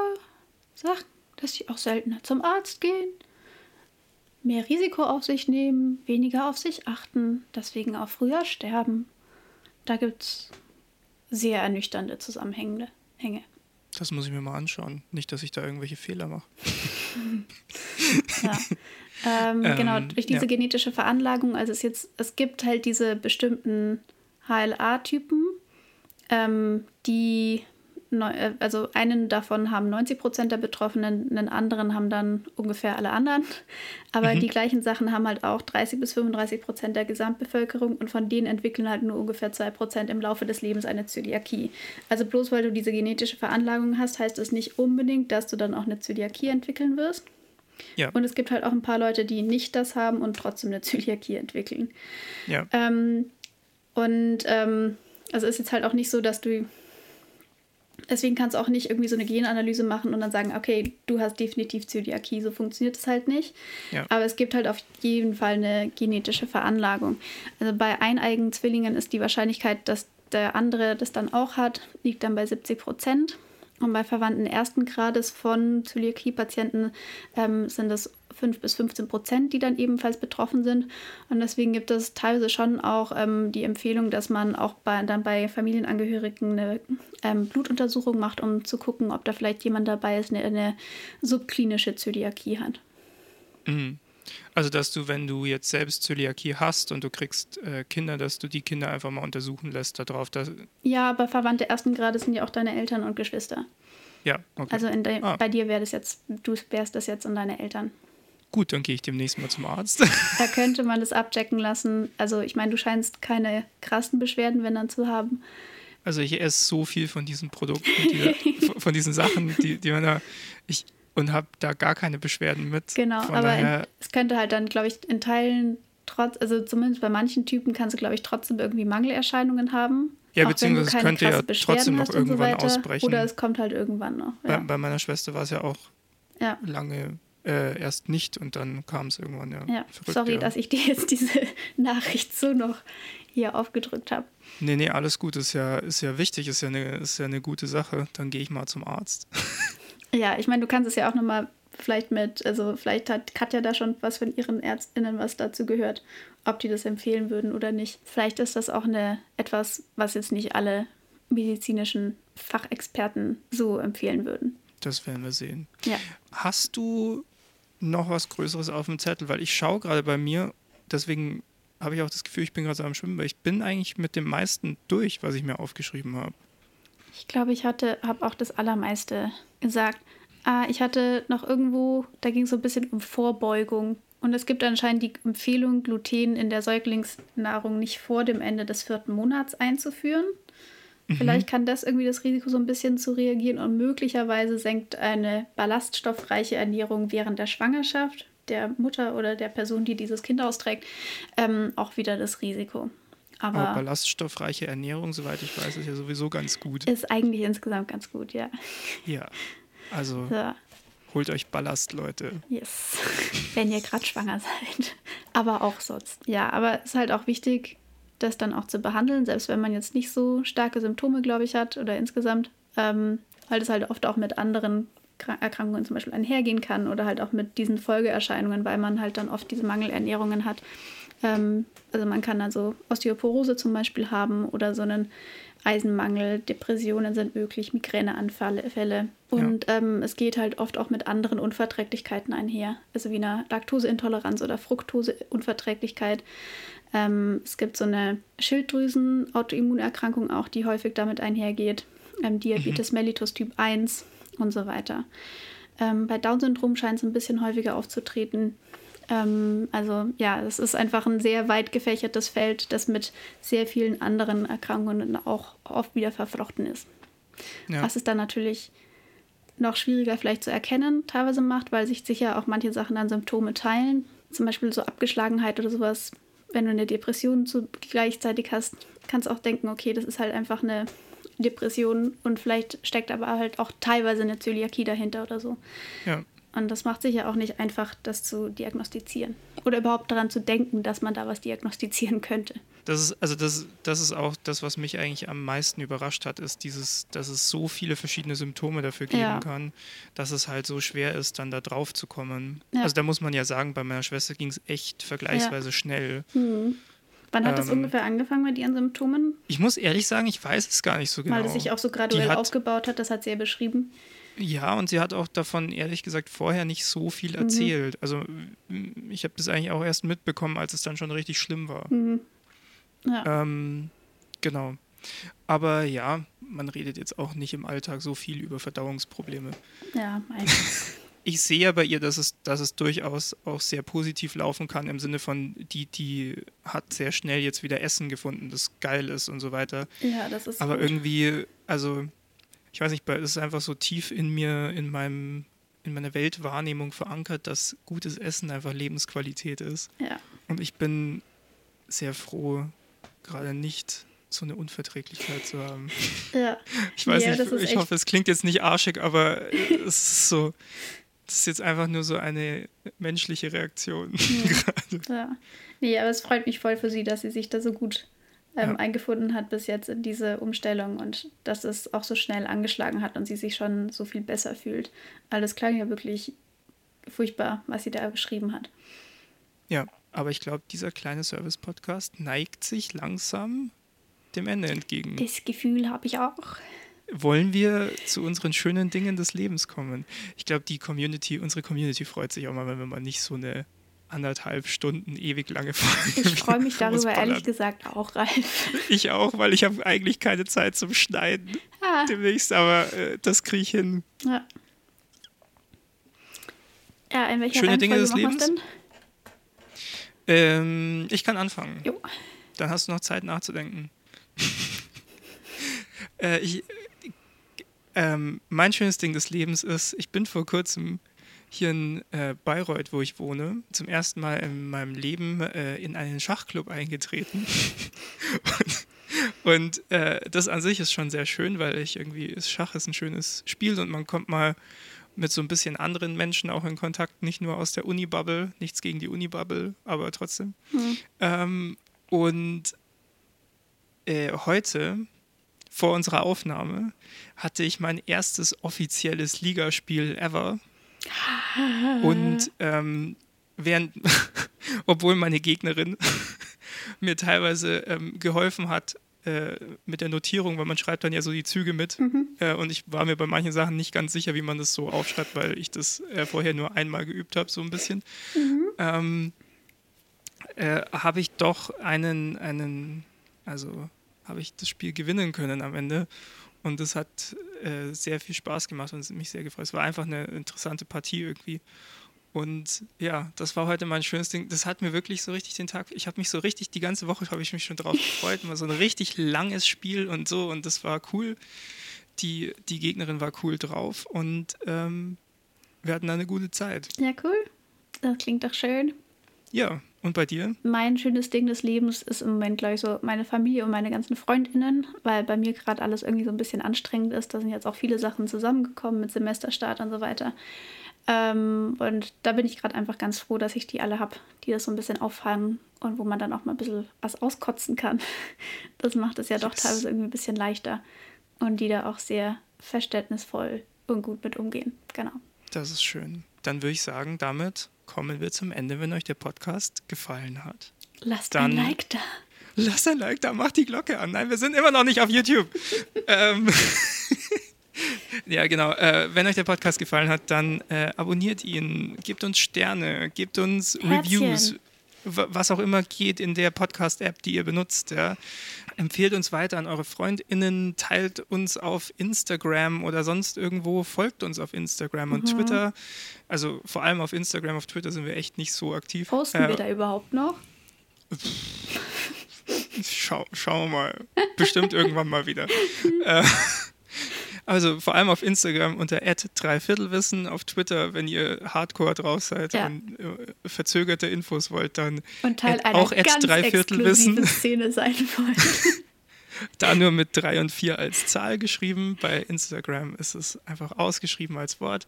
Sachen, dass sie auch seltener zum Arzt gehen, mehr Risiko auf sich nehmen, weniger auf sich achten, deswegen auch früher sterben. Da gibt es sehr ernüchternde Zusammenhänge. Das muss ich mir mal anschauen. Nicht, dass ich da irgendwelche Fehler mache. ja. Ähm, ähm, genau, durch diese ja. genetische Veranlagung, also es jetzt, es gibt halt diese bestimmten HLA-Typen, ähm, die, äh, also einen davon haben 90 Prozent der Betroffenen, einen anderen haben dann ungefähr alle anderen. Aber mhm. die gleichen Sachen haben halt auch 30 bis 35 Prozent der Gesamtbevölkerung und von denen entwickeln halt nur ungefähr 2 Prozent im Laufe des Lebens eine Zöliakie. Also bloß weil du diese genetische Veranlagung hast, heißt das nicht unbedingt, dass du dann auch eine Zöliakie entwickeln wirst. Ja. Und es gibt halt auch ein paar Leute, die nicht das haben und trotzdem eine Zöliakie entwickeln. Ja. Ähm, und ähm, also ist jetzt halt auch nicht so, dass du. Deswegen kannst du auch nicht irgendwie so eine Genanalyse machen und dann sagen, okay, du hast definitiv Zöliakie. So funktioniert es halt nicht. Ja. Aber es gibt halt auf jeden Fall eine genetische Veranlagung. Also bei eineigen Zwillingen ist die Wahrscheinlichkeit, dass der andere das dann auch hat, liegt dann bei 70 Prozent. Und bei Verwandten ersten Grades von Zöliakie-Patienten ähm, sind es 5 bis 15 Prozent, die dann ebenfalls betroffen sind. Und deswegen gibt es teilweise schon auch ähm, die Empfehlung, dass man auch bei, dann bei Familienangehörigen eine ähm, Blutuntersuchung macht, um zu gucken, ob da vielleicht jemand dabei ist, der eine, eine subklinische Zöliakie hat. Mhm. Also, dass du, wenn du jetzt selbst Zöliakie hast und du kriegst äh, Kinder, dass du die Kinder einfach mal untersuchen lässt darauf. Dass ja, aber Verwandte ersten Grades sind ja auch deine Eltern und Geschwister. Ja, okay. Also de ah. bei dir wäre das jetzt, du wärst das jetzt und deine Eltern. Gut, dann gehe ich demnächst mal zum Arzt. Da könnte man das abchecken lassen. Also ich meine, du scheinst keine krassen Beschwerden, wenn dann zu haben. Also ich esse so viel von diesen Produkten, die, von diesen Sachen, die, die man da. Ich, und habe da gar keine Beschwerden mit. Genau, Von aber in, es könnte halt dann, glaube ich, in Teilen trotz, also zumindest bei manchen Typen kannst du, glaube ich, trotzdem irgendwie Mangelerscheinungen haben. Ja, beziehungsweise es könnte ja trotzdem noch irgendwann so ausbrechen. Oder es kommt halt irgendwann noch. Ja. Bei, bei, meiner Schwester war es ja auch ja. lange äh, erst nicht und dann kam es irgendwann, ja. ja. Verrückt, Sorry, ja. dass ich dir jetzt diese Nachricht so noch hier aufgedrückt habe. Nee, nee, alles gut, ist ja, ist ja wichtig, ist ja, eine, ist ja eine gute Sache. Dann gehe ich mal zum Arzt. Ja, ich meine, du kannst es ja auch nochmal vielleicht mit, also vielleicht hat Katja da schon was von ihren ÄrztInnen was dazu gehört, ob die das empfehlen würden oder nicht. Vielleicht ist das auch eine etwas, was jetzt nicht alle medizinischen Fachexperten so empfehlen würden. Das werden wir sehen. Ja. Hast du noch was Größeres auf dem Zettel? Weil ich schaue gerade bei mir, deswegen habe ich auch das Gefühl, ich bin gerade so am Schwimmen, weil ich bin eigentlich mit dem meisten durch, was ich mir aufgeschrieben habe. Ich glaube, ich hatte, habe auch das Allermeiste gesagt. Ah, ich hatte noch irgendwo, da ging es so ein bisschen um Vorbeugung. Und es gibt anscheinend die Empfehlung, Gluten in der Säuglingsnahrung nicht vor dem Ende des vierten Monats einzuführen. Mhm. Vielleicht kann das irgendwie das Risiko so ein bisschen zu reagieren und möglicherweise senkt eine ballaststoffreiche Ernährung während der Schwangerschaft der Mutter oder der Person, die dieses Kind austrägt, ähm, auch wieder das Risiko. Aber, Aber, ballaststoffreiche Ernährung, soweit ich weiß, ist ja sowieso ganz gut. Ist eigentlich insgesamt ganz gut, ja. Ja, also so. holt euch Ballast, Leute. Yes, wenn ihr gerade schwanger seid. Aber auch sonst. Ja, aber es ist halt auch wichtig, das dann auch zu behandeln, selbst wenn man jetzt nicht so starke Symptome, glaube ich, hat oder insgesamt, ähm, weil es halt oft auch mit anderen Erkrankungen zum Beispiel einhergehen kann oder halt auch mit diesen Folgeerscheinungen, weil man halt dann oft diese Mangelernährungen hat. Ähm, also man kann also Osteoporose zum Beispiel haben oder so einen Eisenmangel, Depressionen sind möglich, Migräneanfälle. Und ja. ähm, es geht halt oft auch mit anderen Unverträglichkeiten einher, also wie einer Laktoseintoleranz oder Fructoseunverträglichkeit. Ähm, es gibt so eine Schilddrüsen-Autoimmunerkrankung auch, die häufig damit einhergeht. Ähm, Diabetes mhm. mellitus Typ 1 und so weiter. Ähm, bei Down-Syndrom scheint es ein bisschen häufiger aufzutreten. Ähm, also ja, es ist einfach ein sehr weit gefächertes Feld, das mit sehr vielen anderen Erkrankungen auch oft wieder verflochten ist. Ja. Was es dann natürlich noch schwieriger vielleicht zu erkennen teilweise macht, weil sich sicher auch manche Sachen an Symptome teilen. Zum Beispiel so Abgeschlagenheit oder sowas. Wenn du eine Depression zu, gleichzeitig hast, kannst du auch denken, okay, das ist halt einfach eine Depression und vielleicht steckt aber halt auch teilweise eine Zöliakie dahinter oder so. Ja. Und das macht sicher auch nicht einfach, das zu diagnostizieren. Oder überhaupt daran zu denken, dass man da was diagnostizieren könnte. Das ist, also das, das ist auch das, was mich eigentlich am meisten überrascht hat, ist dieses, dass es so viele verschiedene Symptome dafür geben ja. kann, dass es halt so schwer ist, dann da drauf zu kommen. Ja. Also da muss man ja sagen, bei meiner Schwester ging es echt vergleichsweise ja. schnell. Hm. Wann hat ähm, das ungefähr angefangen mit ihren Symptomen? Ich muss ehrlich sagen, ich weiß es gar nicht so genau. Weil es sich auch so graduell hat, aufgebaut hat, das hat sie ja beschrieben. Ja, und sie hat auch davon ehrlich gesagt vorher nicht so viel mhm. erzählt. Mhm. Also ich habe das eigentlich auch erst mitbekommen, als es dann schon richtig schlimm war. Mhm. Ja. Ähm, genau. Aber ja, man redet jetzt auch nicht im Alltag so viel über Verdauungsprobleme. Ja, eigentlich. Ich sehe ja bei ihr, dass es, dass es durchaus auch sehr positiv laufen kann, im Sinne von, die, die hat sehr schnell jetzt wieder Essen gefunden, das geil ist und so weiter. Ja, das ist. Aber gut. irgendwie, also ich weiß nicht, es ist einfach so tief in mir, in meinem, in meiner Weltwahrnehmung verankert, dass gutes Essen einfach Lebensqualität ist. Ja. Und ich bin sehr froh, gerade nicht so eine Unverträglichkeit zu haben. Ja. Ich weiß ja, nicht, ich hoffe, es klingt jetzt nicht arschig, aber es ist so, das ist jetzt einfach nur so eine menschliche Reaktion ja. gerade. Ja. Nee, aber es freut mich voll für sie, dass sie sich da so gut ähm, Ja. eingefunden hat bis jetzt in diese Umstellung und dass es auch so schnell angeschlagen hat und sie sich schon so viel besser fühlt. All das klang ja wirklich furchtbar, was sie da beschrieben hat. Ja, aber ich glaube, dieser kleine Service-Podcast neigt sich langsam dem Ende entgegen. Das Gefühl habe ich auch. Wollen wir zu unseren schönen Dingen des Lebens kommen? Ich glaube, die Community, unsere Community freut sich auch mal, wenn wir nicht so eine anderthalb Stunden ewig lange Folge Ich freue mich darüber ehrlich gesagt auch, Ralf. Ich auch, weil ich habe eigentlich keine Zeit zum Schneiden Ah, demnächst, aber äh, das kriege ich hin. ja. ja, in welcher Schöne Dinge Reihenfolge des machen wir's Lebens? Ähm, ich kann anfangen. Jo. Dann hast du noch Zeit nachzudenken. äh, ich, ähm, mein schönes Ding des Lebens ist, ich bin vor kurzem hier in äh, Bayreuth, wo ich wohne, zum ersten Mal in meinem Leben äh, in einen Schachclub eingetreten. und und äh, das an sich ist schon sehr schön, weil ich irgendwie, Schach ist ein schönes Spiel und man kommt mal mit so ein bisschen anderen Menschen auch in Kontakt, nicht nur aus der Uni-Bubble, nichts gegen die Uni-Bubble, aber trotzdem. Ähm, und äh, heute, vor unserer Aufnahme, hatte ich mein erstes offizielles Ligaspiel ever. Und ähm, während, obwohl meine Gegnerin mir teilweise ähm, geholfen hat äh, mit der Notierung, weil man schreibt dann ja so die Züge mit. Äh, und ich war mir bei manchen Sachen nicht ganz sicher, wie man das so aufschreibt, weil ich das äh, vorher nur einmal geübt habe, so ein bisschen. Ähm, äh, habe ich doch einen, einen, also habe ich das Spiel gewinnen können am Ende. Und das hat äh, sehr viel Spaß gemacht und mich sehr gefreut. Es war einfach eine interessante Partie irgendwie. Und ja, das war heute mein schönes Ding. Das hat mir wirklich so richtig den Tag. Ich habe mich so richtig, die ganze Woche habe ich mich schon drauf gefreut. Mal so ein richtig langes Spiel und so. Und das war cool. Die, die Gegnerin war cool drauf und ähm, wir hatten eine gute Zeit. Ja, cool. Das klingt doch schön. Ja, und bei dir? Mein schönes Ding des Lebens ist im Moment, glaube ich, so meine Familie und meine ganzen FreundInnen, weil bei mir gerade alles irgendwie so ein bisschen anstrengend ist. Da sind jetzt auch viele Sachen zusammengekommen mit Semesterstart und so weiter. Ähm, und da bin ich gerade einfach ganz froh, dass ich die alle habe, die das so ein bisschen auffangen und wo man dann auch mal ein bisschen was auskotzen kann. Das macht es ja doch teilweise irgendwie ein bisschen leichter und die da auch sehr verständnisvoll und gut mit umgehen. Genau. Das ist schön. Dann würde ich sagen, damit kommen wir zum Ende, wenn euch der Podcast gefallen hat. Lasst Dann- ein Like da. Lasst ein Like da, macht die Glocke an. Nein, wir sind immer noch nicht auf YouTube. ähm, ja, genau. Äh, wenn euch der Podcast gefallen hat, dann äh, abonniert ihn, gebt uns Sterne, gebt uns Herzchen. Reviews, was auch immer geht in der Podcast-App, die ihr benutzt. Ja. Empfehlt uns weiter an eure FreundInnen, teilt uns auf Instagram oder sonst irgendwo, folgt uns auf Instagram und Twitter. Also vor allem auf Instagram, auf Twitter sind wir echt nicht so aktiv. Posten Äh, wir da überhaupt noch? Schau, schauen wir mal. Bestimmt irgendwann mal wieder. Äh, also vor allem auf Instagram unter dreiviertelwissen, auf Twitter, wenn ihr Hardcore drauf seid Ja. und äh, verzögerte Infos wollt, dann Und Teil at- einer auch at Dreiviertelwissen. Szene sein wollen. da nur mit 3 und 4 als Zahl geschrieben. Bei Instagram ist es einfach ausgeschrieben als Wort.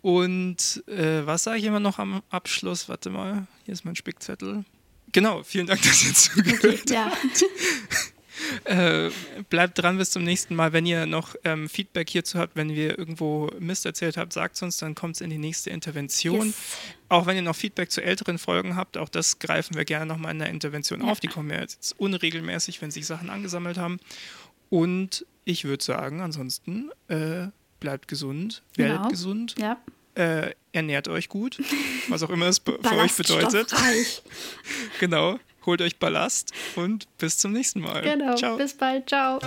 Und äh, was sage ich immer noch am Abschluss? Warte mal, hier ist mein Spickzettel. Genau, vielen Dank, dass ihr zugehört ja. Äh, bleibt dran bis zum nächsten Mal. Wenn ihr noch ähm, Feedback hierzu habt, wenn wir irgendwo Mist erzählt habt, sagt es uns, dann kommt es in die nächste Intervention. Yes. Auch wenn ihr noch Feedback zu älteren Folgen habt, auch das greifen wir gerne nochmal in der Intervention Ja. auf. Die kommen ja jetzt unregelmäßig, wenn sich Sachen angesammelt haben. Und ich würde sagen, ansonsten äh, bleibt gesund, werdet Genau. gesund, ja. äh, ernährt euch gut, was auch immer es für euch bedeutet. Genau, holt euch Ballast und bis zum nächsten Mal. Genau. Ciao. Bis bald. Ciao.